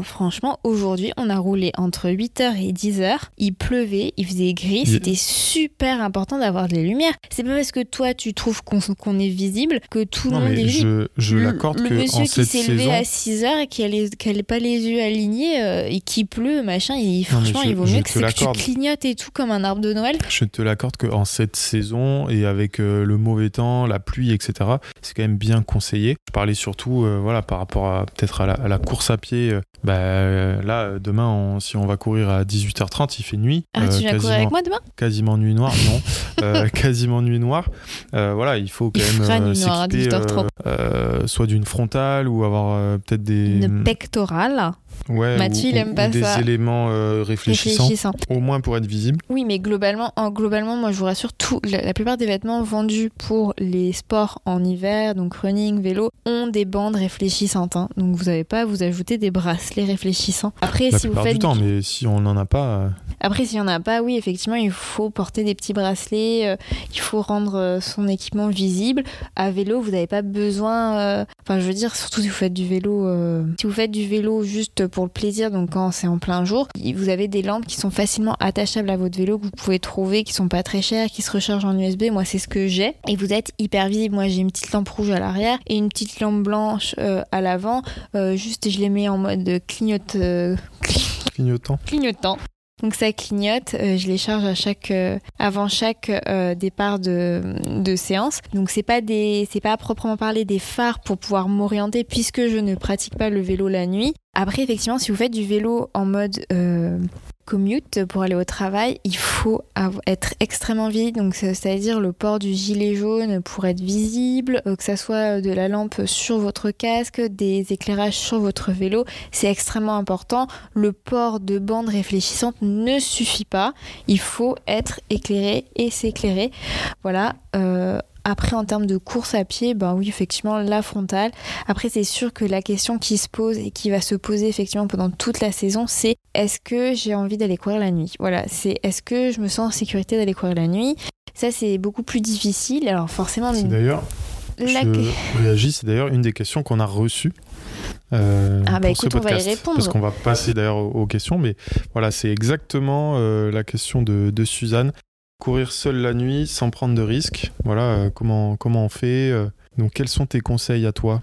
franchement, aujourd'hui, on a roulé entre 8h et 10h. Il pleuvait, il faisait gris. C'était super important d'avoir des lumières. C'est pas parce que toi, tu trouves qu'on est visible que tout le monde est visible. Je, je l'accorde que. Le monsieur qui s'est levé à 6h et qui n'a pas les yeux alignés euh, et qui pleut, machin, il, franchement, il vaut mieux que, que tu clignotes et tout comme un arbre de Noël. Je te l'accorde qu'en cette saison et avec euh, le mauvais temps, la pluie, etc., c'est quand même bien conseillé. Je parlais surtout euh, voilà, par rapport à peut-être à, la course à pied Bah euh, là, demain, on- si on va courir à 18h30, il fait nuit. Ah, euh, tu viens courir quasiment, avec moi demain? quasiment nuit noire, non. *laughs* Euh, quasiment nuit noire. Euh, voilà, il faut quand Il même euh, s'équiper 18h30. euh, soit d'une frontale ou avoir euh, peut-être des. Une pectorale Ouais, Mathieu, ou- il aime pas des ça. éléments euh, réfléchissants, réfléchissant. au moins pour être visible. Oui, mais globalement, en, globalement, moi je vous rassure, tout, la, la plupart des vêtements vendus pour les sports en hiver, donc running, vélo, ont des bandes réfléchissantes. hein. Donc vous n'avez pas à vous ajouter des bracelets réfléchissants. Après, La si vous faites du temps, mais si on n'en a pas, euh, Après, s'il n'y en a pas, oui, effectivement, il faut porter des petits bracelets, euh, il faut rendre euh, son équipement visible. À vélo, vous n'avez pas besoin. euh, Enfin, je veux dire, surtout si vous faites du vélo, euh, si vous faites du vélo juste pour le plaisir, donc quand c'est en plein jour, vous avez des lampes qui sont facilement attachables à votre vélo que vous pouvez trouver, qui sont pas très chères, qui se rechargent en USB. Moi, c'est ce que j'ai. Et vous êtes hyper visible. Moi, j'ai une petite lampe rouge à l'arrière et une petite lampe blanche à l'avant. Juste, je les mets en mode clignote. euh, clignotant. clignotant. Donc ça clignote, euh, je les charge à chaque, euh, avant chaque euh, départ de, de séance. Donc c'est pas des, c'est pas à proprement parler des phares pour pouvoir m'orienter puisque je ne pratique pas le vélo la nuit. Après effectivement, si vous faites du vélo en mode commute pour aller au travail, il faut être extrêmement visible, donc c'est- c'est-à-dire le port du gilet jaune pour être visible, euh, que ça soit de la lampe sur votre casque, des éclairages sur votre vélo, c'est extrêmement important. Le port de bandes réfléchissantes ne suffit pas, il faut être éclairé et s'éclairer. Voilà. euh, après, en termes de course à pied, ben oui, effectivement, la frontale. Après, c'est sûr que la question qui se pose et qui va se poser effectivement pendant toute la saison, c'est est-ce que j'ai envie d'aller courir la nuit? Voilà, c'est est-ce que je me sens en sécurité d'aller courir la nuit? Ça, c'est beaucoup plus difficile. Alors, forcément, C'est d'ailleurs, la... je réagis, c'est d'ailleurs une des questions qu'on a reçues. euh, Ah bah pour ce écoute, on va y podcast. répondre. Parce qu'on va passer d'ailleurs aux, aux questions, mais voilà, c'est exactement euh, la question de, de Suzanne. Courir seul la nuit sans prendre de risques, voilà, euh, comment, comment on fait euh, Donc, quels sont tes conseils à toi?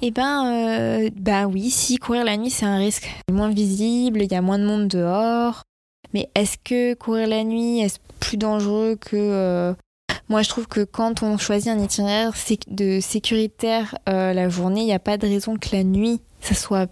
Eh ben, euh, bah oui, si courir la nuit c'est un risque moins visible, il y a moins de monde dehors. Mais est-ce que courir la nuit est plus dangereux que euh, moi je trouve que quand on choisit un itinéraire de sécuritaire la journée, il n'y a pas de raison que la nuit ça soit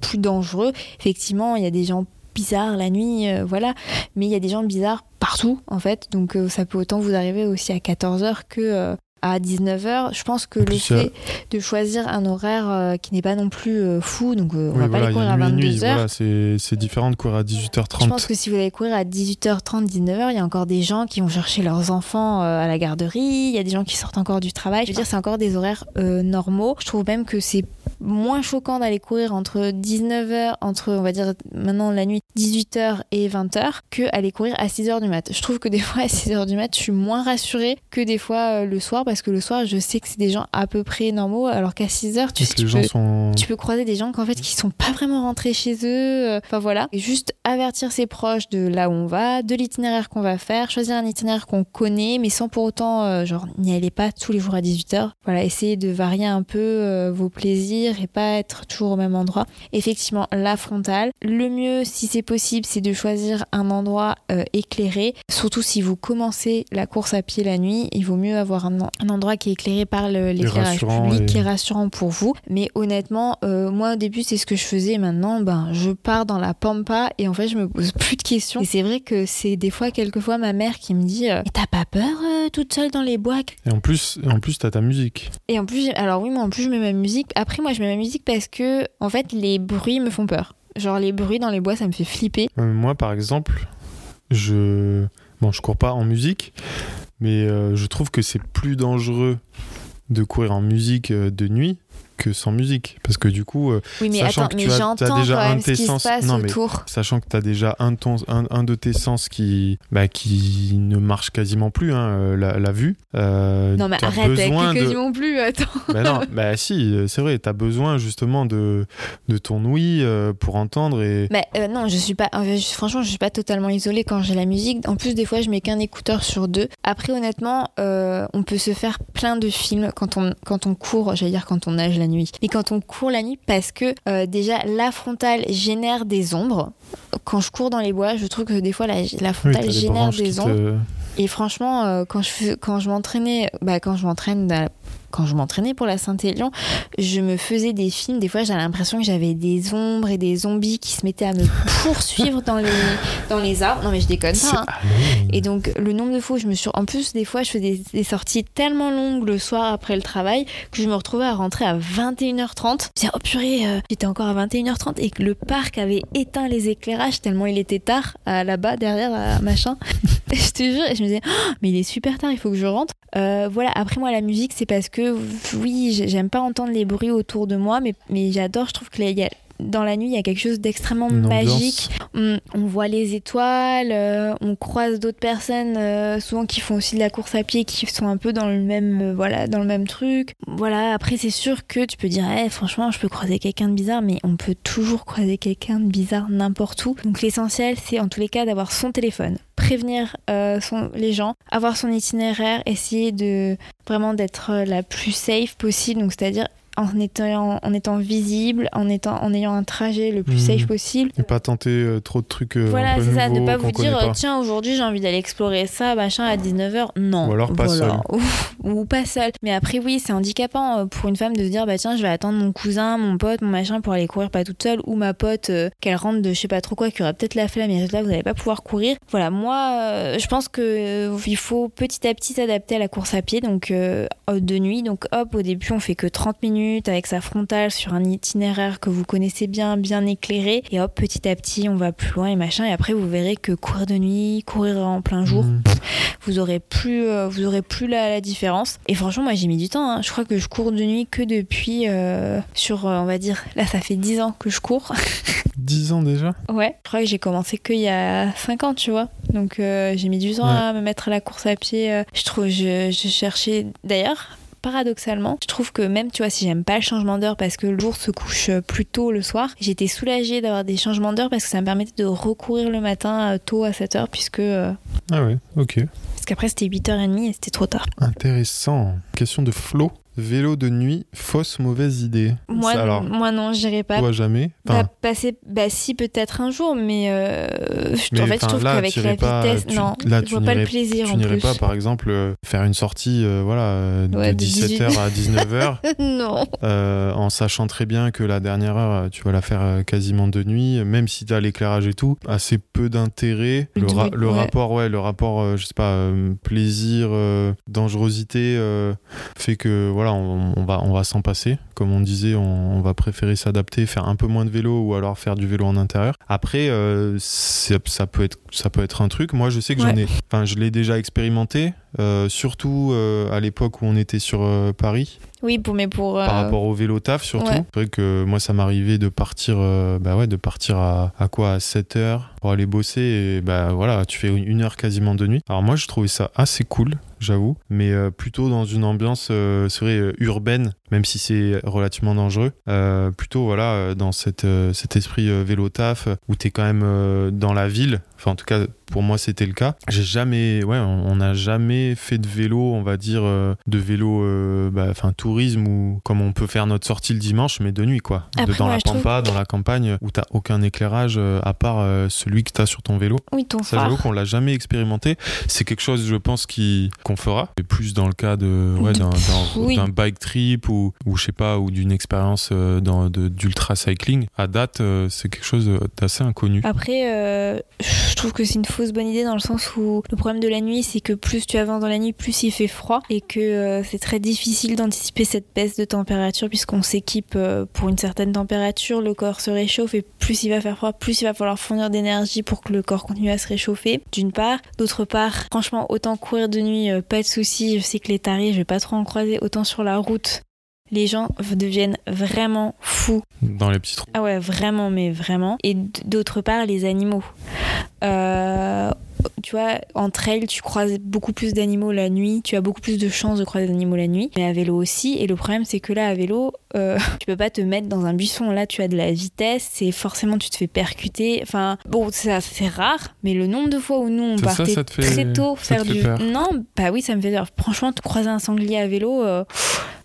plus dangereux. Effectivement, il y a des gens bizarres la nuit, voilà, mais il y a des gens bizarres partout en fait, donc euh, ça peut autant vous arriver aussi à 14h que euh, à 19h. Je pense que le fait de choisir un horaire euh, qui n'est pas non plus euh, fou, donc euh, on Oui, va voilà, pas a courir à nuit et 22h. nuit, voilà, c'est c'est différent de courir à 18h30. Je pense que si vous allez courir à 18h30, 19h, il y a encore des gens qui vont chercher leurs enfants euh, à la garderie, il y a des gens qui sortent encore du travail. Je veux dire, c'est encore des horaires euh, normaux. Je trouve même que c'est moins choquant d'aller courir entre 19h, entre, on va dire maintenant la nuit, 18h et 20h, que aller courir à 6h du mat. Je trouve que des *laughs* fois à 6h du mat, je suis moins rassurée que des fois euh, le soir, parce que le soir, je sais que c'est des gens à peu près normaux, alors qu'à 6h, tu, Parce que tu gens peux- sont. tu peux croiser des gens qu'en fait qui sont pas vraiment rentrés chez eux. euh, Enfin voilà, Et juste avertir ses proches de là où on va, de l'itinéraire qu'on va faire, choisir un itinéraire qu'on connaît, mais sans pour autant euh, genre n'y aller pas tous les jours à 18h. Voilà, essayer de varier un peu euh, vos plaisirs et pas être toujours au même endroit. Effectivement, la frontale. Le mieux, si c'est possible, c'est de choisir un endroit euh, éclairé. Surtout si vous commencez la course à pied la nuit, il vaut mieux avoir un, un endroit qui est éclairé par l'éclairage public, et- qui est rassurant pour vous. Mais honnêtement, euh, moi au début c'est ce que je faisais. Maintenant, ben je pars dans la pampa et en fait je me pose *laughs* plus de questions. Et c'est vrai que c'est des fois, quelquefois, ma mère qui me dit euh, T'as pas peur euh, toute seule dans les bois? Et en plus, en plus, t'as ta musique. Et en plus, alors oui, moi en plus je mets ma musique. Après, moi je mets ma musique parce que en fait les bruits me font peur. Genre les bruits dans les bois, ça me fait flipper. Moi, par exemple, je. Bon, je cours pas en musique, mais euh, je trouve que c'est plus dangereux de courir en musique euh, de nuit que sans musique. Parce que du coup, euh, Oui, mais Sachant attends, que mais tu as- quand déjà un de tes sens- se non, mais- sachant que tu as déjà un, ton- un, un de tes sens qui, bah, qui ne marche quasiment plus, hein, euh, la, la vue. euh, Non, mais arrête, besoin de... quasiment plus, attends. Bah non, bah *laughs* si, c'est vrai, tu as besoin justement de, de ton ouïe pour entendre et... Mais euh, non, je suis pas. franchement, je suis pas totalement isolée quand j'ai la musique. En plus, des fois, je mets qu'un écouteur sur deux. Après, honnêtement, euh, on peut se faire plein de films quand on quand on court. J'allais dire quand on nage la nuit. Mais quand on court la nuit, parce que euh, déjà la frontale génère des ombres. Quand je cours dans les bois, je trouve que des fois la, frontale génère des ombres. te- Et franchement, euh, quand je quand je m'entraînais, bah, quand je m'entraîne la quand je m'entraînais pour la Saint-Élion, je me faisais des films. Des fois, j'avais l'impression que j'avais des ombres et des zombies qui se mettaient à me *laughs* poursuivre dans les, dans les arbres. Non, mais je déconne pas. hein. Et donc, le nombre de fois où je me suis. En plus, des fois, je faisais des, des sorties tellement longues le soir après le travail que je me retrouvais à rentrer à 21h30. Je disais, oh purée, euh, j'étais encore à 21h30 et que le parc avait éteint les éclairages tellement il était tard là-bas, derrière, à machin. *laughs* je te jure, et je me disais, Oh, mais il est super tard, il faut que je rentre. Euh, voilà, après moi, la musique, c'est parce que, oui, j'ai- j'aime pas entendre les bruits autour de moi, mais, j'adore, je trouve que il y dans la nuit, il y a quelque chose d'extrêmement magique. On, on voit les étoiles, euh, on croise d'autres personnes, euh, souvent qui font aussi de la course à pied, qui sont un peu dans le même, euh, voilà, dans le même truc. Voilà, après c'est sûr que tu peux dire, Eh, franchement, je peux croiser quelqu'un de bizarre, mais on peut toujours croiser quelqu'un de bizarre n'importe où. Donc l'essentiel, c'est en tous les cas d'avoir son téléphone, prévenir son- les gens, avoir son itinéraire, essayer de vraiment d'être la plus safe possible. Donc c'est-à-dire en étant, en étant visible, en, étant, en ayant un trajet le plus Mhm. safe possible. Et pas tenter euh, trop de trucs euh, Voilà, c'est ça, nouveaux pas vous dire, pas. tiens, aujourd'hui j'ai envie d'aller explorer ça, machin, à 19h. Non. Ou alors pas Voilà. *laughs* Ou, ou pas seul. Mais après, oui, c'est handicapant euh, pour une femme de se dire, bah tiens, je vais attendre mon cousin, mon pote, mon machin pour aller courir pas toute seule, ou ma pote, euh, qu'elle rentre de je sais pas trop quoi, qui aura peut-être la flemme, et là, vous n'allez pas pouvoir courir. Voilà, moi, je pense que il faut petit à petit s'adapter à la course à pied, donc de nuit. Donc hop, au début, on fait que 30 minutes avec sa frontale sur un itinéraire que vous connaissez bien, bien éclairé, et hop, petit à petit, on va plus loin et machin, et après, vous verrez que courir de nuit, courir en plein jour, Mhm. vous aurez plus, euh, vous aurez plus la, la différence. Et franchement, moi j'ai mis du temps. hein. Je crois que je cours de nuit que depuis euh, sur, euh, on va dire, là ça fait 10 ans que je cours. *laughs* 10 ans déjà? Ouais. Je crois que j'ai commencé qu'il y a 5 ans, tu vois. Donc euh, j'ai mis du temps à me mettre à la course à pied. Je trouve, je, je cherchais. D'ailleurs. Paradoxalement, je trouve que même, tu vois, si j'aime pas le changement d'heure parce que le jour se couche euh, plus tôt le soir, j'étais soulagée d'avoir des changements d'heure parce que ça me permettait de recourir le matin euh, tôt à 7h puisque euh, Ah ouais, ok. parce qu'après c'était 8h30 et c'était trop tard. Intéressant. Question de Flo. Vélo de nuit, fausse mauvaise idée. Moi, Ça, alors, moi non, j'irai pas. toi jamais. Pas Enfin, passer, bah si peut-être un jour, mais, euh, je- Mais, en fait je trouve qu'avec la pas- vitesse, tu- non, là, je vois pas le plaisir tu n'irais pas, par exemple, euh, faire une sortie euh, voilà, de Ouais, de 17h à 19h *laughs* non. en sachant très bien que la dernière heure, tu vas la faire quasiment de nuit, même si tu as l'éclairage et tout, assez peu d'intérêt. Le, ra- le ouais. rapport, ouais, le rapport, je sais pas, plaisir, dangerosité fait que voilà, on, on va, on va s'en passer. Comme on disait, on, on va préférer s'adapter, faire un peu moins de vélo ou alors faire du vélo en intérieur. Après, euh, ça peut être, ça peut être un truc. Moi, je sais que j'en ai, enfin, je l'ai déjà expérimenté, euh, surtout euh, à l'époque où on était sur euh, Paris Oui, pour mais pour. par rapport au vélo taf surtout. ouais. C'est vrai que moi ça m'arrivait de partir bah ouais, de partir à, à quoi à 7 heures pour aller bosser et bah voilà, tu fais une heure quasiment de nuit. Alors moi je trouvais ça assez cool, j'avoue, mais plutôt dans une ambiance c'est vrai urbaine même si c'est relativement dangereux. Plutôt voilà dans cette, cet esprit vélo taf où tu es quand même dans la ville. Enfin en tout cas pour moi c'était le cas. J'ai jamais ouais, on on n'a jamais fait de vélo, on va dire euh, de vélo euh, bah, enfin tourisme ou comme on peut faire notre sortie le dimanche mais de nuit quoi. De- dans moi, la trouve- pampa, dans la campagne où t'as aucun éclérage euh, à part celui que t'as sur ton vélo. Oui, ton Ça, j'avoue qu'on l'a jamais expérimenté. C'est quelque chose, je pense, qui qu'on fera. Et plus dans le cas de ouais, d'un, *laughs* Oui. bike trip ou, ou je sais pas ou d'une expérience dans, de, d'ultra cycling. À date, c'est quelque chose d'assez inconnu. Après, euh, je trouve que c'est une fausse bonne idée dans le sens où le problème de la nuit, c'est que plus tu avances dans la nuit, plus il fait froid et que euh, c'est très difficile d'anticiper cette baisse de température puisqu'on s'équipe euh, pour une certaine température, le corps se réchauffe et plus il va faire froid, plus il va falloir fournir d'énergie pour que le corps continue à se réchauffer. D'une part, d'autre part, franchement, autant courir de nuit, euh, pas de souci. Je sais que les tarés, je vais pas trop en croiser, autant sur la route. Les gens deviennent vraiment fous Dans les petits trous. ah ouais, vraiment, mais vraiment. Et d'autre part, les animaux. Euh, tu vois, en trail, tu croises beaucoup plus d'animaux la nuit, tu as beaucoup plus de chances de croiser des animaux la nuit, mais à vélo aussi. Et le problème, c'est que là, à vélo, euh, *laughs* tu peux pas te mettre dans un buisson. Là, tu as de la vitesse, c'est forcément, tu te fais percuter. Enfin, bon, ça, c'est rare, mais le nombre de fois où nous, on ça, partait ça te fait- très tôt ça faire du. Non, bah oui, ça me fait peur. Franchement, te croiser un sanglier à vélo, euh,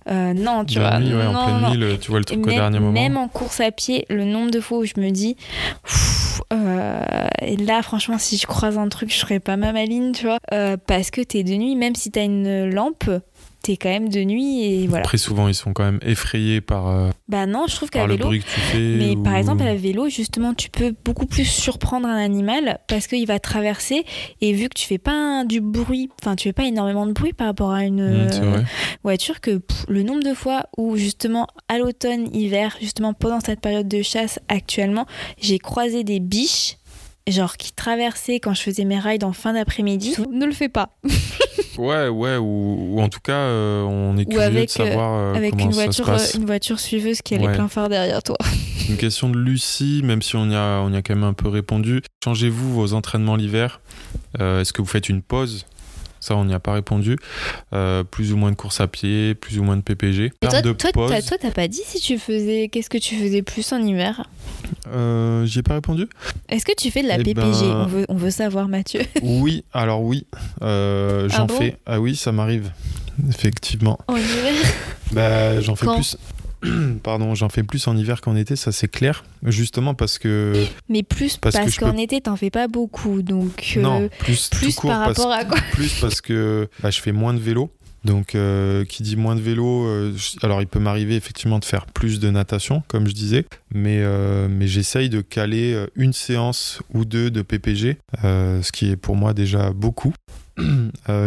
euh, non, tu vois. nuit, ouais, en non, pleine non. nuit, le- tu vois le truc au même, dernier moment. même en course à pied, le nombre de fois où je me dis, Pff, euh, et là, franchement, si je croise un truc, je serais pas ma maline, tu vois, Euh, parce que t'es de nuit, même si t'as une lampe. T'es quand même de nuit et voilà. Après, souvent, ils sont quand même effrayés par, euh, Bah non, je trouve qu'à par le vélo, bruit que tu fais. Mais par exemple, à la vélo, justement, tu peux beaucoup plus surprendre un animal parce qu'il va traverser et vu que tu fais pas un- du bruit, enfin, tu fais pas énormément de bruit par rapport à une Mm, c'est euh, voiture, que pff, le nombre de fois où, justement, à l'automne, hiver, justement, pendant cette période de chasse actuellement, j'ai croisé des biches. Genre qui traversaient quand je faisais mes rides en fin d'après-midi. Ne le fais pas. *laughs* Ouais, ouais, ou, ou en tout cas, euh, on est Ou curieux avec, de savoir euh, Avec comment une ça voiture, se passe. euh, une voiture suiveuse qui a les Ouais. plein phare derrière toi. *laughs* Une question de Lucie, même si on y a, on y a quand même un peu répondu. Changez-vous vos entraînements l'hiver? Euh, Est-ce que vous faites une pause? Ça, on n'y a pas répondu. Euh, plus ou moins de course à pied, plus ou moins de PPG. Et toi, de toi, t'as, toi, t'as pas dit si tu faisais. Qu'est-ce que tu faisais plus en hiver? Euh, j'y ai pas répondu Est-ce que tu fais de la Eh PPG ben- on, veut, on veut savoir, Mathieu. *laughs* Oui, alors oui, euh, Ah j'en bon? fais. Ah oui, ça m'arrive, effectivement. En hiver? Bah, j'en fais Quand? plus. *clears throat* Pardon, j'en fais plus en hiver qu'en été, ça c'est clair. Justement parce que Mais plus Parce qu'en peux- été, t'en fais pas beaucoup. Donc. euh, non, plus, plus tout court par parce rapport à quoi *laughs* plus parce que bah, je fais moins de vélo. Donc, euh, qui dit moins de vélo, euh, alors il peut m'arriver effectivement de faire plus de natation, comme je disais, mais, euh, mais j'essaye de caler une séance ou deux de PPG, ce qui est pour moi déjà beaucoup. *clears throat*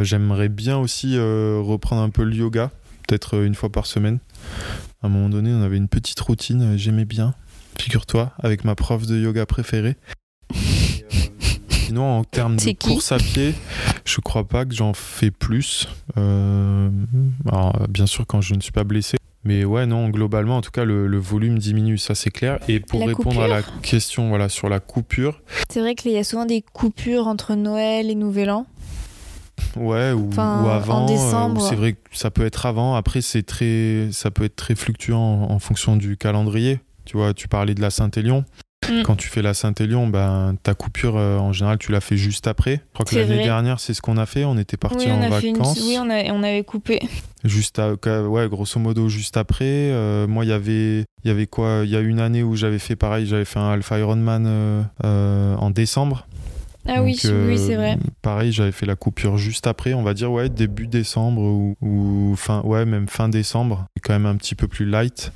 J'aimerais bien aussi reprendre un peu le yoga, peut-être euh, une fois par semaine. À un moment donné, on avait une petite routine, euh, j'aimais bien, figure-toi, avec ma prof de yoga préférée. Euh, Sinon, en termes de course à pied, je crois pas que j'en fais plus. Euh, alors, bien sûr, quand je ne suis pas blessé. Mais ouais, non, globalement, en tout cas, le, le volume diminue, ça c'est clair. Et pour La répondre à la question voilà, sur la coupure, C'est vrai qu'il y a souvent des coupures entre Noël et Nouvel An. Ouais, ou, Enfin, ou avant, euh, décembre. c'est vrai que ça peut être avant. Après, c'est très, ça peut être très fluctuant en, en fonction du calendrier. Tu vois, tu parlais de la Saint-Élion. Mm. Quand tu fais la Saint-Élion, ben, ta coupure, euh, en général, tu la fais juste après. Je crois que l'année dernière, c'est ce qu'on a fait. On était oui, on en une... vacances. oui, on, a- on avait coupé. Juste à, ouais, grosso modo, juste après. Euh, moi, il y avait, il y avait quoi? Il y a une année où j'avais fait pareil. J'avais fait un Alpha Ironman en décembre. Ah oui, Donc, euh, oui, c'est vrai. Pareil, j'avais fait la coupure juste après, on va dire, ouais, début décembre ou, ou fin, ouais, même fin décembre. C'est quand même un petit peu plus light.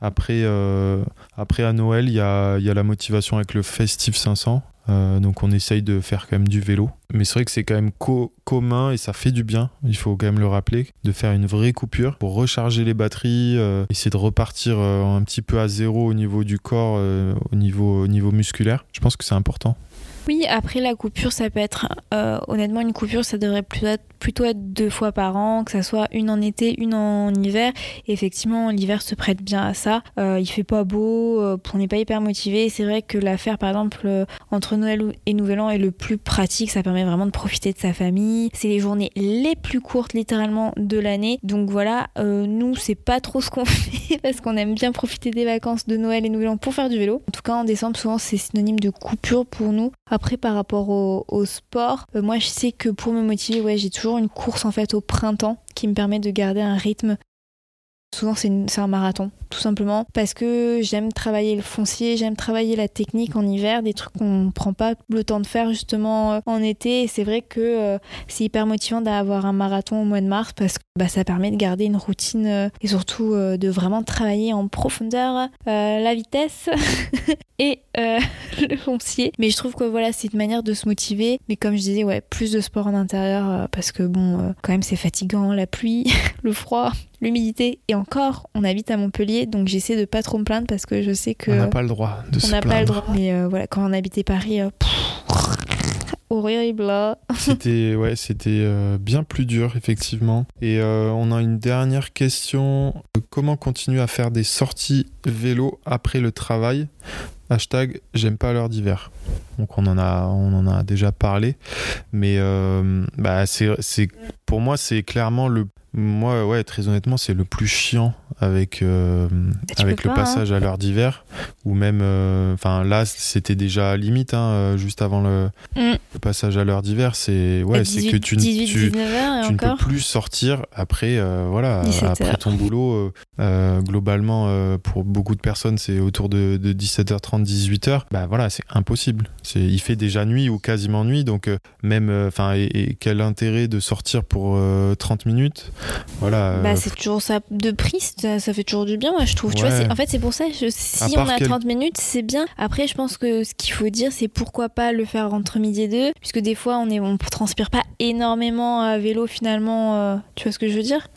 Après, euh, après à Noël, il y a, y a la motivation avec le Festive 500. Euh, donc on essaye de faire quand même du vélo. Mais c'est vrai que c'est quand même co- commun et ça fait du bien, il faut quand même le rappeler, de faire une vraie coupure pour recharger les batteries, euh, essayer de repartir euh, un petit peu à zéro au niveau du corps, au, niveau, au niveau musculaire. Je pense que c'est important. Oui, après la coupure, ça peut être. euh, honnêtement, une coupure, ça devrait plutôt être, deux fois par an, que ça soit une en été, une en hiver. Effectivement, l'hiver se prête bien à ça. Euh, il fait pas beau, euh, on n'est pas hyper motivé. C'est vrai que l'affaire, par exemple, entre Noël et Nouvel An est le plus pratique. Ça permet vraiment de profiter de sa famille. C'est les journées les plus courtes, littéralement, de l'année. Donc voilà, nous, c'est pas trop ce qu'on *laughs* fait parce qu'on aime bien profiter des vacances de Noël et Nouvel An pour faire du vélo. En tout cas, en décembre, souvent, c'est synonyme de coupure pour nous. Par rapport au, sport, euh, moi, je sais que pour me motiver, j'ai toujours une course en fait au printemps qui me permet de garder un rythme. Souvent, c'est un marathon, tout simplement, parce que j'aime travailler le foncier, j'aime travailler la technique en hiver, des trucs qu'on prend pas le temps de faire justement euh, en été. Et c'est vrai que euh, c'est hyper motivant d'avoir un marathon au mois de mars parce que bah, ça permet de garder une routine euh, et surtout de vraiment travailler en profondeur la vitesse *laughs* et *laughs* le foncier. Mais je trouve que voilà, c'est une manière de se motiver. Mais comme je disais, ouais, plus de sport en intérieur parce que bon, quand même, c'est fatigant, la pluie, *laughs* le froid, l'humidité. Et encore, on habite à Montpellier, donc j'essaie de pas trop me plaindre parce que je sais que On n'a pas le droit de on se n'a pas le plaindre. droit. Mais euh, voilà, quand on habitait Paris, euh, pff, *laughs* horrible. là. C'était ouais, c'était euh, bien plus dur effectivement. Et on a une dernière question. Comment continuer à faire des sorties vélo après le travail? Hashtag j'aime pas l'heure d'hiver. Donc on en a on en a déjà parlé, mais euh, bah c'est pour moi c'est clairement le moi ouais très honnêtement c'est le plus chiant avec, euh, avec le pas, hein. passage à l'heure d'hiver, ou même, euh, enfin là, c'était déjà limite, hein, euh, juste avant le, Mm. le passage à l'heure d'hiver. C'est ouais, c'est que tu, ne- 18, tu, 19 heures et tu ne peux plus sortir après, euh, voilà, 17 après ton boulot. globalement, pour beaucoup de personnes, c'est autour de, de 17h30, 18h. Bah voilà, c'est impossible. C'est, il fait déjà nuit ou quasiment nuit, donc même, enfin, et, et quel intérêt de sortir pour euh, 30 minutes? Voilà. Bah, c'est toujours ça de prise, ça, ça fait toujours du bien, moi je trouve. Tu vois, en fait, c'est pour ça, je- si on a quel- 30 minutes, c'est bien. Après, je pense que ce qu'il faut dire, c'est pourquoi pas le faire entre midi et deux, puisque des fois, on est, on transpire pas énormément à vélo finalement. euh, tu vois ce que je veux dire?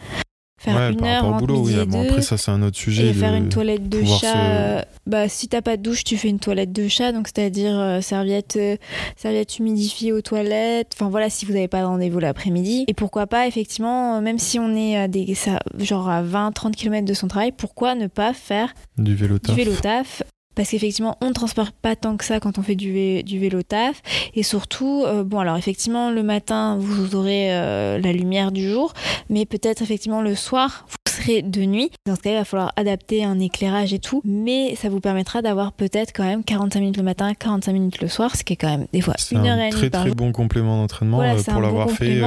Faire ouais, une par heure rapport au boulot, oui. Bon, après, ça, c'est un autre sujet. et de- faire une toilette de chat. se- bah, si t'as pas de douche, tu fais une toilette de chat, donc c'est-à-dire euh, serviette, euh, serviette humidifiée aux toilettes. Enfin voilà, si vous n'avez pas de rendez-vous l'après-midi. Et pourquoi pas, effectivement, euh, même si on est à des, ça, genre à 20-30 km de son travail, pourquoi ne pas faire Du vélo du taf. vélo taf parce qu'effectivement, on ne transporte pas tant que ça quand on fait du, vé- du vélo taf. Et surtout, euh, bon, alors effectivement, le matin, vous aurez euh, la lumière du jour, mais peut-être effectivement le soir, vous serez de nuit. Dans ce cas, il va falloir adapter un éclairage et tout, mais ça vous permettra d'avoir peut-être quand même 45 minutes le matin, 45 minutes le soir, ce qui est quand même des fois une heure et demie très par très jour. bon complément d'entraînement Voilà, euh, pour bon l'avoir fait.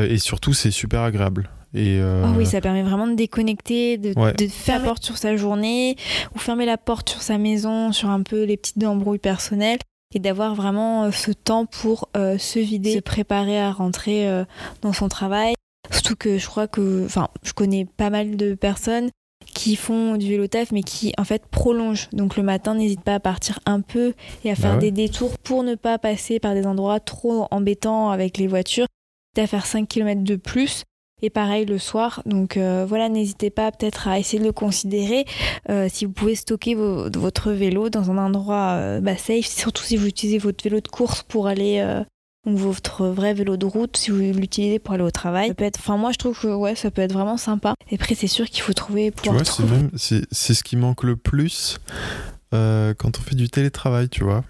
et surtout, c'est super agréable. Et euh, Ah oui, ça permet vraiment de déconnecter, de, Ouais. de faire la porte sur sa journée ou fermer la porte sur sa maison, sur un peu les petites embrouilles personnelles et d'avoir vraiment euh, ce temps pour euh, se vider, se préparer à rentrer euh, dans son travail. Surtout que je crois que, enfin, je connais pas mal de personnes qui font du vélo taf mais qui en fait prolongent. Donc le matin, n'hésite pas à partir un peu et à faire ouais. des détours pour ne pas passer par des endroits trop embêtants avec les voitures, à faire 5 km de plus. Et pareil le soir. Donc euh, voilà, n'hésitez pas peut-être à essayer de le considérer. Euh, si vous pouvez stocker vo- votre vélo dans un endroit euh, bah, safe, surtout si vous utilisez votre vélo de course pour aller. donc votre vrai vélo de route, si vous l'utilisez pour aller au travail, ça peut être. Enfin moi je trouve que ouais, ça peut être vraiment sympa. Et après c'est sûr qu'il faut trouver. Tu vois, c'est même c'est c'est ce qui manque le plus euh, quand on fait du télétravail, tu vois.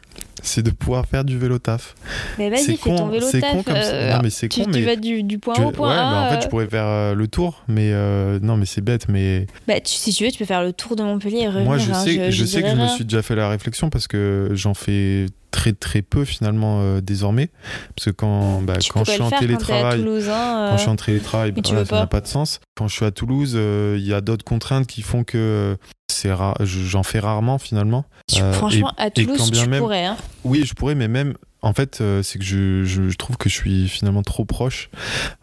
C'est de pouvoir faire du vélo taf. Mais C'est vas-y, fais con, ton vélo c'est taf. con comme ça. euh, Non, mais c'est tu, con, tu mais vas du, du point A au point ouais, A. mais en fait, euh, je pourrais faire euh, le tour, mais euh, non, mais c'est bête, mais bah, tu- si tu veux, tu peux faire le tour de Montpellier et revenir. moi, je hein, sais, je, sais que je me suis déjà fait la réflexion parce que j'en fais très très peu finalement euh, désormais, parce que quand, bah, Tu quand peux je suis en quand télétravail, Toulouse. hein, Quand je suis euh, en télétravail, bah, voilà, ça n'a pas. de sens. Quand je suis à Toulouse, euh, il y a d'autres contraintes qui font que euh, c'est je- j'en fais rarement finalement. Euh, franchement, à Toulouse, quand tu même- pourrais. hein. Oui, je pourrais, mais même en fait, euh, c'est que je, je- je trouve que je suis finalement trop proche.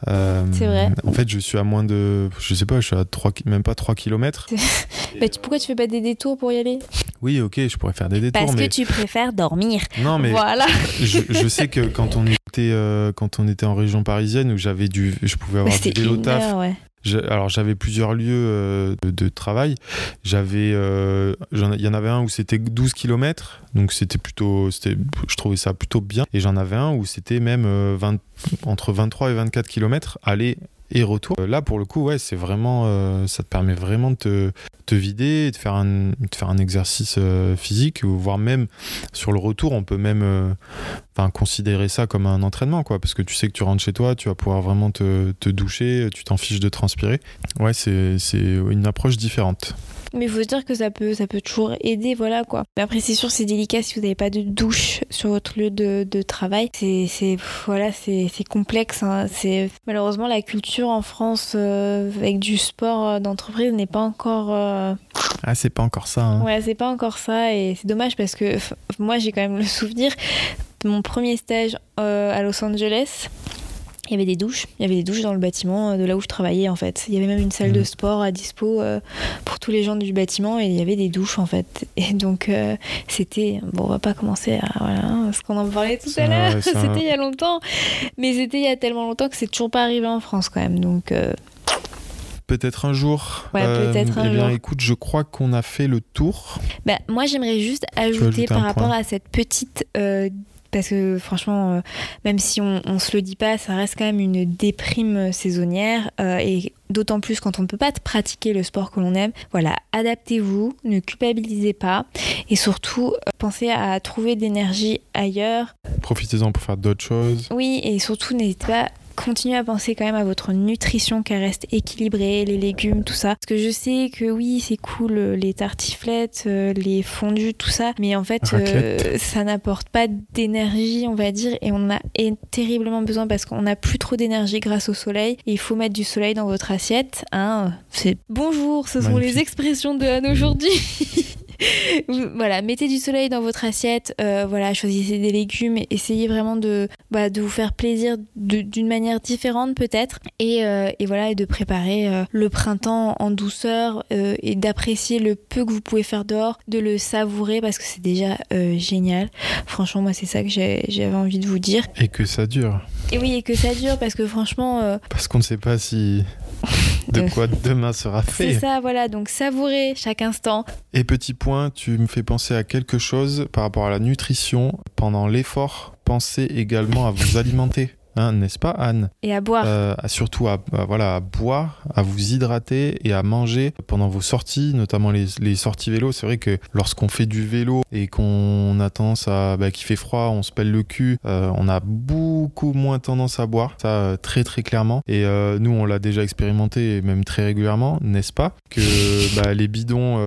Euh, C'est vrai. En fait, je suis à moins de, je sais pas, je suis à 3, ki- même pas 3 km. *laughs* Bah, tu- pourquoi tu fais pas des détours pour y aller? Oui, ok, je pourrais faire des détours, Parce mais que tu préfères dormir. non, mais Voilà. je, je sais que quand on était, euh, quand on était en région parisienne où j'avais du, je pouvais avoir du vélo taf. heure, ouais. J'ai- Alors j'avais plusieurs lieux euh, de, de travail. J'avais, euh, il y en avait un où c'était 12 km, donc c'était plutôt, c'était, je trouvais ça plutôt bien. Et j'en avais un où c'était même euh, 20 entre 23 et 24 km aller et retour. Euh, Là pour le coup, ouais, c'est vraiment, euh, ça te permet vraiment de te, te vider, de faire un, de faire un exercice euh, physique, voire même sur le retour, on peut même, euh, considérer ça comme un entraînement, quoi, parce que tu sais que tu rentres chez toi, tu vas pouvoir vraiment te, te doucher, tu t'en fiches de transpirer. Ouais, c'est une approche différente. Mais il faut se dire que ça peut, ça peut toujours aider, voilà quoi. Mais après, c'est sûr, c'est délicat si vous n'avez pas de douche sur votre lieu de, de travail. C'est, voilà, c'est, complexe. hein. C'est malheureusement la culture en France euh, avec du sport euh, d'entreprise n'est pas encore. euh, Ah, c'est pas encore ça. hein. Ouais, c'est pas encore ça et c'est dommage parce que moi j'ai quand même le souvenir de mon premier stage euh, à Los Angeles. Il y avait des douches, il y avait des douches dans le bâtiment euh, de là où je travaillais en fait. Il y avait même une salle de Mhm. sport à dispo euh, pour tous les gens du bâtiment et il y avait des douches en fait. Et donc euh, c'était bon, on va pas commencer à voilà, hein, parce qu'on en parlait tout à l'heure. *laughs* c'était il y a longtemps, mais c'était il y a tellement longtemps que c'est toujours pas arrivé en France quand même. Donc euh, Peut-être un jour. Ouais, peut-être un eh bien, jour. écoute, je crois qu'on a fait le tour. Bah, moi, j'aimerais juste ajouter ajouter par rapport point? à cette petite. Parce que franchement, euh, même si on, on se le dit pas, ça reste quand même une déprime saisonnière. euh, et d'autant plus quand on ne peut pas pratiquer le sport que l'on aime. Voilà, adaptez-vous, ne culpabilisez pas. Et surtout, euh, pensez à trouver de l'énergie ailleurs. Profitez-en pour faire d'autres choses. Oui, et surtout, n'hésitez pas. Continuez à penser quand même à votre nutrition, qu'elle reste équilibrée, les légumes, tout ça. Parce que je sais que oui, c'est cool euh, les tartiflettes, euh, les fondus, tout ça, mais en fait, euh, ça n'apporte pas d'énergie, on va dire, et on a terriblement besoin parce qu'on n'a plus trop d'énergie grâce au soleil. Et il faut mettre du soleil dans votre assiette. Hein. C'est bonjour, ce sont les expressions de Anne aujourd'hui. *laughs* voilà, mettez du soleil dans votre assiette, euh, voilà, choisissez des légumes, essayez vraiment de, bah, de vous faire plaisir d'une manière différente peut-être, et, euh, et, voilà, et de préparer euh, le printemps en douceur et d'apprécier le peu que vous pouvez faire dehors, de le savourer parce que c'est déjà génial. Franchement, moi, c'est ça que j'avais envie de vous dire. Et que ça dure. Et oui, et que ça dure parce que franchement. Parce qu'on ne sait pas si *laughs* de quoi demain sera fait. C'est ça, voilà, donc savourer chaque instant. Et petit point, tu me fais penser à quelque chose par rapport à la nutrition. Pendant l'effort, pensez également à vous alimenter. Hein, n'est-ce pas Anne? Et à boire. Euh, surtout à, voilà, à boire, à vous hydrater et à manger pendant vos sorties, notamment les, les sorties vélo. C'est vrai que lorsqu'on fait du vélo et qu'on a tendance à bah, qu'il fait froid, on se pèle le cul, euh, on a beaucoup moins tendance à boire, ça euh, très très clairement. Et nous, on l'a déjà expérimenté, et même très régulièrement, n'est-ce pas? Que *laughs* bah, les bidons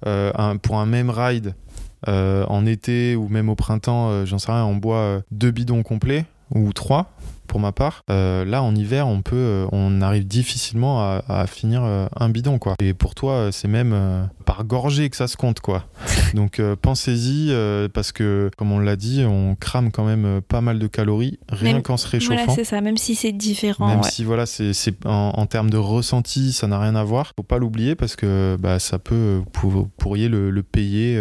pour un même ride. en été ou même au printemps, j'en sais rien, on boit deux bidons complets ou trois pour ma part. Euh, là, en hiver, on peut, euh, on arrive difficilement à, finir euh, un bidon, quoi. Et pour toi, c'est même par gorgée que ça se compte, quoi. *laughs* Donc, pensez-y, parce que, comme on l'a dit, on crame quand même pas mal de calories rien qu'en se réchauffant. Voilà, c'est ça, même si c'est différent. Même si, voilà, c'est en, termes de ressenti, ça n'a rien à voir. Faut pas l'oublier parce que bah, ça peut, vous pourriez le, payer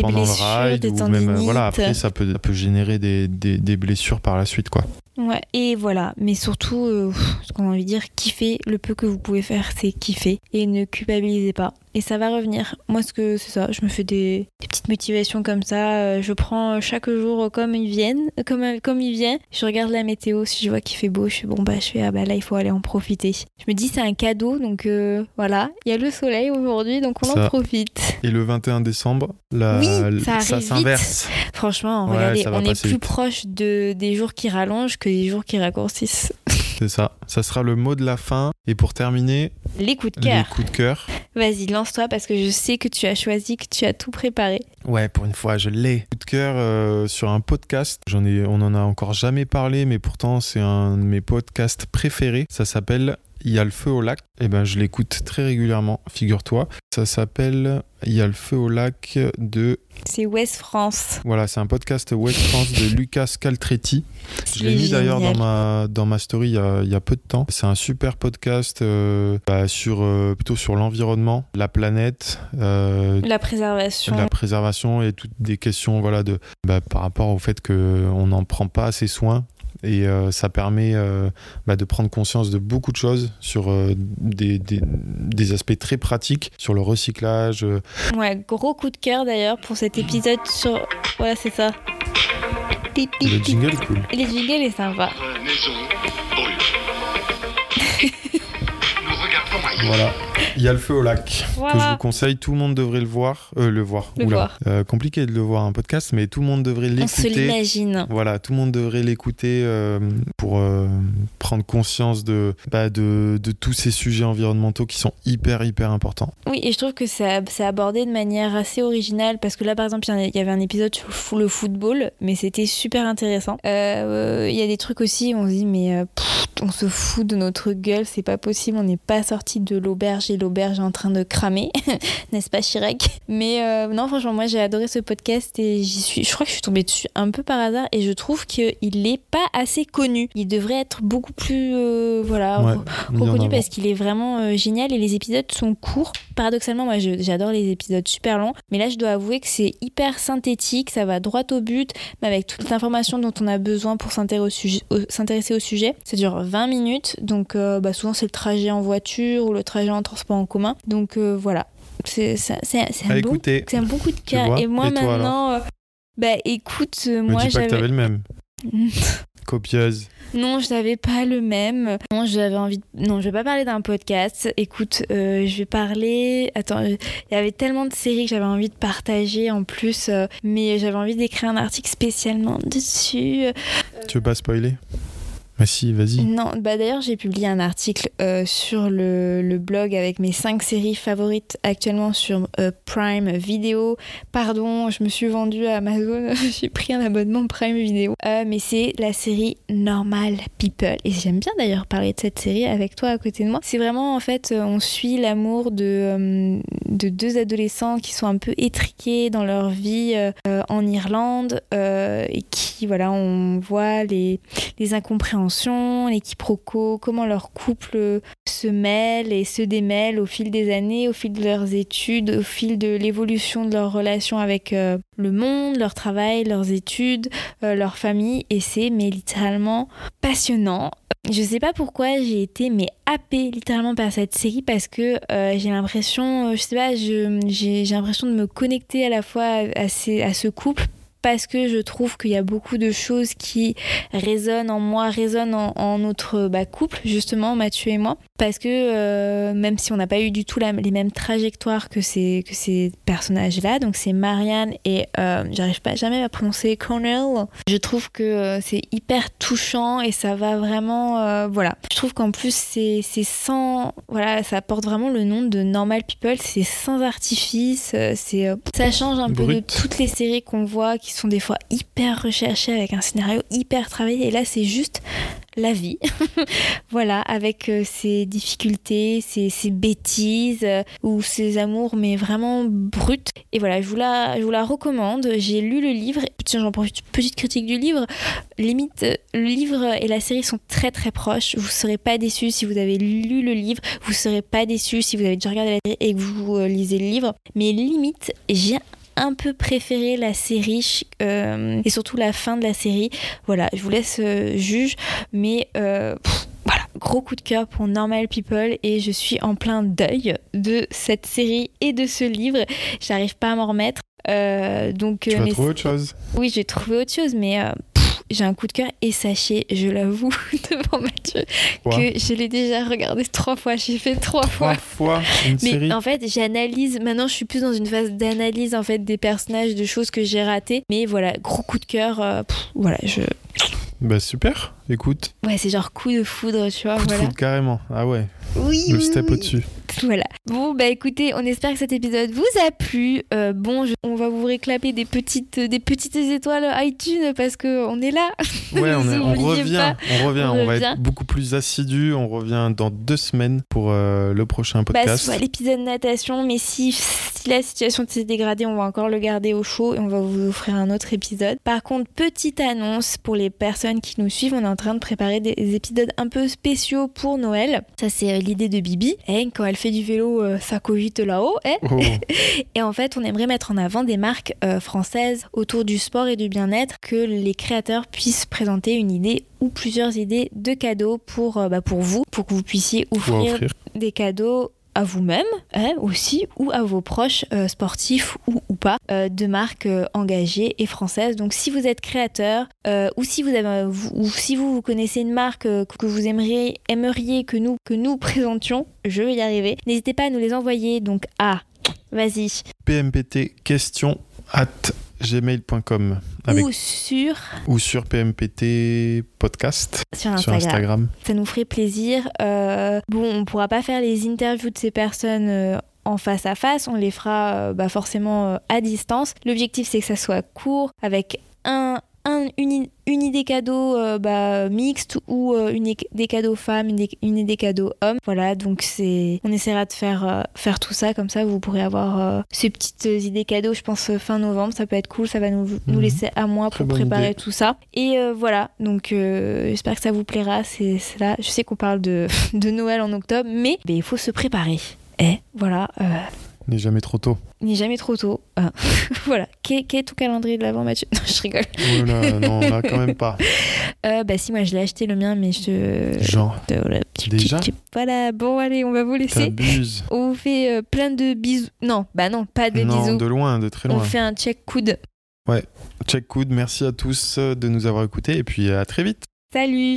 pendant le ride ou même, voilà, après, ça peut, peut générer des, des, des blessures par la suite, quoi. Ouais, et voilà, mais surtout, euh, ce qu'on a envie de dire, kiffer le peu que vous pouvez faire, c'est kiffer et ne culpabilisez pas et ça va revenir. Moi, ce que c'est ça, je me fais des, petites motivations comme ça. Euh, je prends chaque jour comme ils viennent, comme, comme ils viennent. Je regarde la météo, si je vois qu'il fait beau, je fais bon, bah, je fais ah bah là, il faut aller en profiter. Je me dis, c'est un cadeau, donc euh, voilà, il y a le soleil aujourd'hui, donc on en profite. Et le 21 décembre, la, ça, s'inverse. Franchement, regardez, on est plus proche de, des jours qui rallongent que des jours qui raccourcissent. C'est ça. Ça sera le mot de la fin. Et pour terminer, les coups de cœur. Les coups de cœur. *laughs* Vas-y, lance-toi parce que je sais que tu as choisi, que tu as tout préparé. Ouais, pour une fois, je l'ai. Coup de cœur euh, sur un podcast. J'en ai, on en a encore jamais parlé, mais pourtant c'est un de mes podcasts préférés. Ça s'appelle il y a le feu au lac. Et eh ben, je l'écoute très régulièrement, figure-toi. Ça s'appelle Il y a le feu au lac de. C'est West France. Voilà, c'est un podcast West France de *laughs* Lucas Caltretti. Je l'ai mis d'ailleurs dans ma, dans ma story il y, a, il y a peu de temps. C'est un super podcast euh, bah, sur, euh, plutôt sur l'environnement, la planète. Euh, la préservation. La préservation et toutes des questions voilà, de, bah, par rapport au fait qu'on n'en prend pas assez soin et euh, ça permet euh, bah, de prendre conscience de beaucoup de choses sur euh, des, des, des, aspects très pratiques sur le recyclage. Ouais, gros coup de cœur d'ailleurs pour cet épisode sur. Voilà, c'est ça. Le jingle est cool. Le jingle est sympa. *laughs* voilà. Il y a le feu au lac que je vous conseille. Tout le monde devrait le voir. Euh, le voir. Le voir. Euh, compliqué de le voir un podcast, mais tout le monde devrait l'écouter. On se l'imagine. Voilà, tout le monde devrait l'écouter euh, pour prendre conscience de, bah, de, de, tous ces sujets environnementaux qui sont hyper, hyper importants. Oui, et je trouve que c'est abordé de manière assez originale parce que là, par exemple, il y avait un épisode sur le football, mais c'était super intéressant. Il y a des trucs aussi où on se dit, mais on se fout de notre gueule, c'est pas possible, on n'est pas sorti de l'auberge et l'auberge est en train de cramer, *laughs* n'est-ce pas Chirac Mais euh, non, franchement, moi j'ai adoré ce podcast et j'y suis, je crois que je suis tombée dessus un peu par hasard et je trouve qu'il n'est pas assez connu. Il devrait être beaucoup plus euh, voilà, reconnu parce qu'il est vraiment euh, génial et les épisodes sont courts. Paradoxalement, moi j'adore les épisodes super longs, mais là je dois avouer que c'est hyper synthétique, ça va droit au but, mais avec toute l'information dont on a besoin pour s'intéresser au sujet. Ça dure 20 minutes, donc bah, souvent c'est le trajet en voiture ou le trajet en transport en commun. Donc euh, voilà, c'est un, bon, un bon coup de cœur. Et moi maintenant, euh, bah écoute, euh, moi j'avais. que le même. *laughs* Copieuse. Non, je n'avais pas le même. Non, j'avais envie. De... Non, je vais pas parler d'un podcast. Écoute, je vais parler. Attends, il y avait tellement de séries que j'avais envie de partager en plus, mais j'avais envie d'écrire un article spécialement dessus. Tu veux pas spoiler? Bah si, vas-y. Non, bah d'ailleurs j'ai publié un article euh, sur le, blog avec mes 5 séries favorites actuellement sur euh, Prime Video. Pardon, je me suis vendue à Amazon, *laughs* j'ai pris un abonnement Prime Video. Euh, mais c'est la série Normal People. Et j'aime bien d'ailleurs parler de cette série avec toi à côté de moi. C'est vraiment en fait, on suit l'amour de, de deux adolescents qui sont un peu étriqués dans leur vie en Irlande et qui, voilà, on voit les incompréhensions, les quiproquos, comment leur couple se mêle et se démêle au fil des années, au fil de leurs études, au fil de l'évolution de leur relation avec euh, le monde, leur travail, leurs études, euh, leur famille. Et c'est mais littéralement passionnant. Je sais pas pourquoi j'ai été mais happée littéralement par cette série parce que euh, j'ai l'impression, je sais pas, j'ai l'impression de me connecter à la fois à ces- à ce couple parce que je trouve qu'il y a beaucoup de choses qui résonnent en moi, résonnent en, en notre bah, couple, justement, Mathieu et moi. Parce que euh, même si on n'a pas eu du tout la- les mêmes trajectoires que ces, que ces personnages-là, donc c'est Marianne et euh, j'arrive pas jamais à prononcer Cornell, je trouve que euh, c'est hyper touchant et ça va vraiment. euh, voilà. Je trouve qu'en plus, c'est sans. Voilà, ça porte vraiment le nom de Normal People, c'est sans artifice, c'est ça change un peu de toutes les séries qu'on voit qui sont des fois hyper recherchées avec un scénario hyper travaillé et là, c'est juste la vie. *laughs* voilà, avec euh, ses difficultés, ses, ses bêtises euh, ou ses amours, mais vraiment brutes. Et voilà, je vous la, je vous la recommande. J'ai lu le livre. Tiens, j'en profite, petite critique du livre. Limite, euh, le livre et la série sont très très proches. Vous serez pas déçus si vous avez lu le livre. Vous serez pas déçus si vous avez déjà regardé la série et que vous lisez le livre. Mais limite, j'ai un peu préféré la série euh, et surtout la fin de la série. Voilà, je vous laisse euh, juge, mais euh, pff, voilà, gros coup de cœur pour Normal People et je suis en plein deuil de cette série et de ce livre. J'arrive pas à m'en remettre. Donc, Tu trouver autre chose oui, j'ai trouvé autre chose, mais j'ai un coup de cœur. Et sachez, je l'avoue *laughs* devant Mathieu, Quoi que je l'ai déjà regardé trois fois. J'ai fait trois Trois fois. fois une Mais série en fait, j'analyse. Maintenant, je suis plus dans une phase d'analyse en fait des personnages, de choses que j'ai ratées. Mais voilà, gros coup de cœur. euh, pff, voilà, je. Bah super, écoute. Ouais, c'est genre coup de foudre, tu vois. Coup de foudre carrément. Ah ouais, Oui. le step oui. au-dessus. Voilà. Bon, bah écoutez, on espère que cet épisode vous a plu. Euh, bon, je- on va vous réclamer des petites, des petites étoiles iTunes parce que on est là. Ouais, on, est- *laughs* on revient, on revient, on on, va revient. être beaucoup plus assidus. On revient dans deux semaines pour euh, le prochain Bah, podcast. soit l'épisode natation, mais si, si la situation s'est dégradée, on va encore le garder au chaud et on va vous offrir un autre épisode. Par contre, petite annonce pour les personnes qui nous suivent, on est en train de préparer des épisodes un peu spéciaux pour Noël. Ça, c'est euh, l'idée de Bibi. Eh, quand elle fait du vélo, euh, ça cogite là-haut. eh. Oh, *laughs* Et en fait, on aimerait mettre en avant des marques euh, françaises autour du sport et du bien-être, que les créateurs puissent présenter une idée ou plusieurs idées de cadeaux pour, euh, bah, pour vous, pour que vous puissiez offrir. des cadeaux à vous-même hein, aussi ou à vos proches euh, sportifs ou, pas euh, de marques euh, engagées et françaises. Donc si vous êtes créateur ou si vous avez ou si vous, vous connaissez une marque que vous aimeriez aimeriez que nous que nous présentions je vais y arriver. N'hésitez pas à nous les envoyer. Donc à vas-y. PMPT question at gmail.com avec ou sur ou sur PMPT podcast sur sur Instagram. Ça nous ferait plaisir. Euh, bon, on pourra pas faire les interviews de ces personnes euh, en face à face, on les fera euh, bah, forcément à distance. L'objectif c'est que ça soit court, avec un, un- une, idée cadeau euh, bah, mixte ou euh, une des cadeaux femmes, une, idée cadeau hommes. Voilà, donc c'est, on essaiera de faire, euh, faire tout ça comme ça, vous pourrez avoir ces petites idées cadeaux. Je pense fin novembre, ça peut être cool, ça va nous, nous Mhm. laisser un mois Très pour préparer idée. tout ça. Et voilà, donc j'espère que ça vous plaira. C'est là, je sais qu'on parle de, *laughs* de Noël en octobre, mais il faut se préparer. Et voilà, N'est jamais trop tôt. n'est jamais trop tôt. Ah. *laughs* voilà, Qu'est- est ton calendrier de l'avant, Mathieu? *laughs* Non, je rigole. Oh là, non, là quand même pas. *laughs* Euh, bah si, moi je l'ai acheté le mien, mais je... Genre, voilà, Déjà? Voilà, bon allez, on va vous laisser. t'abuses. On vous fait euh, plein de bisous. Non, bah non, pas de Non, bisous. de loin, de très On loin. fait un check coude. Check coude, merci à tous euh, de nous avoir écoutés et puis à très vite. Salut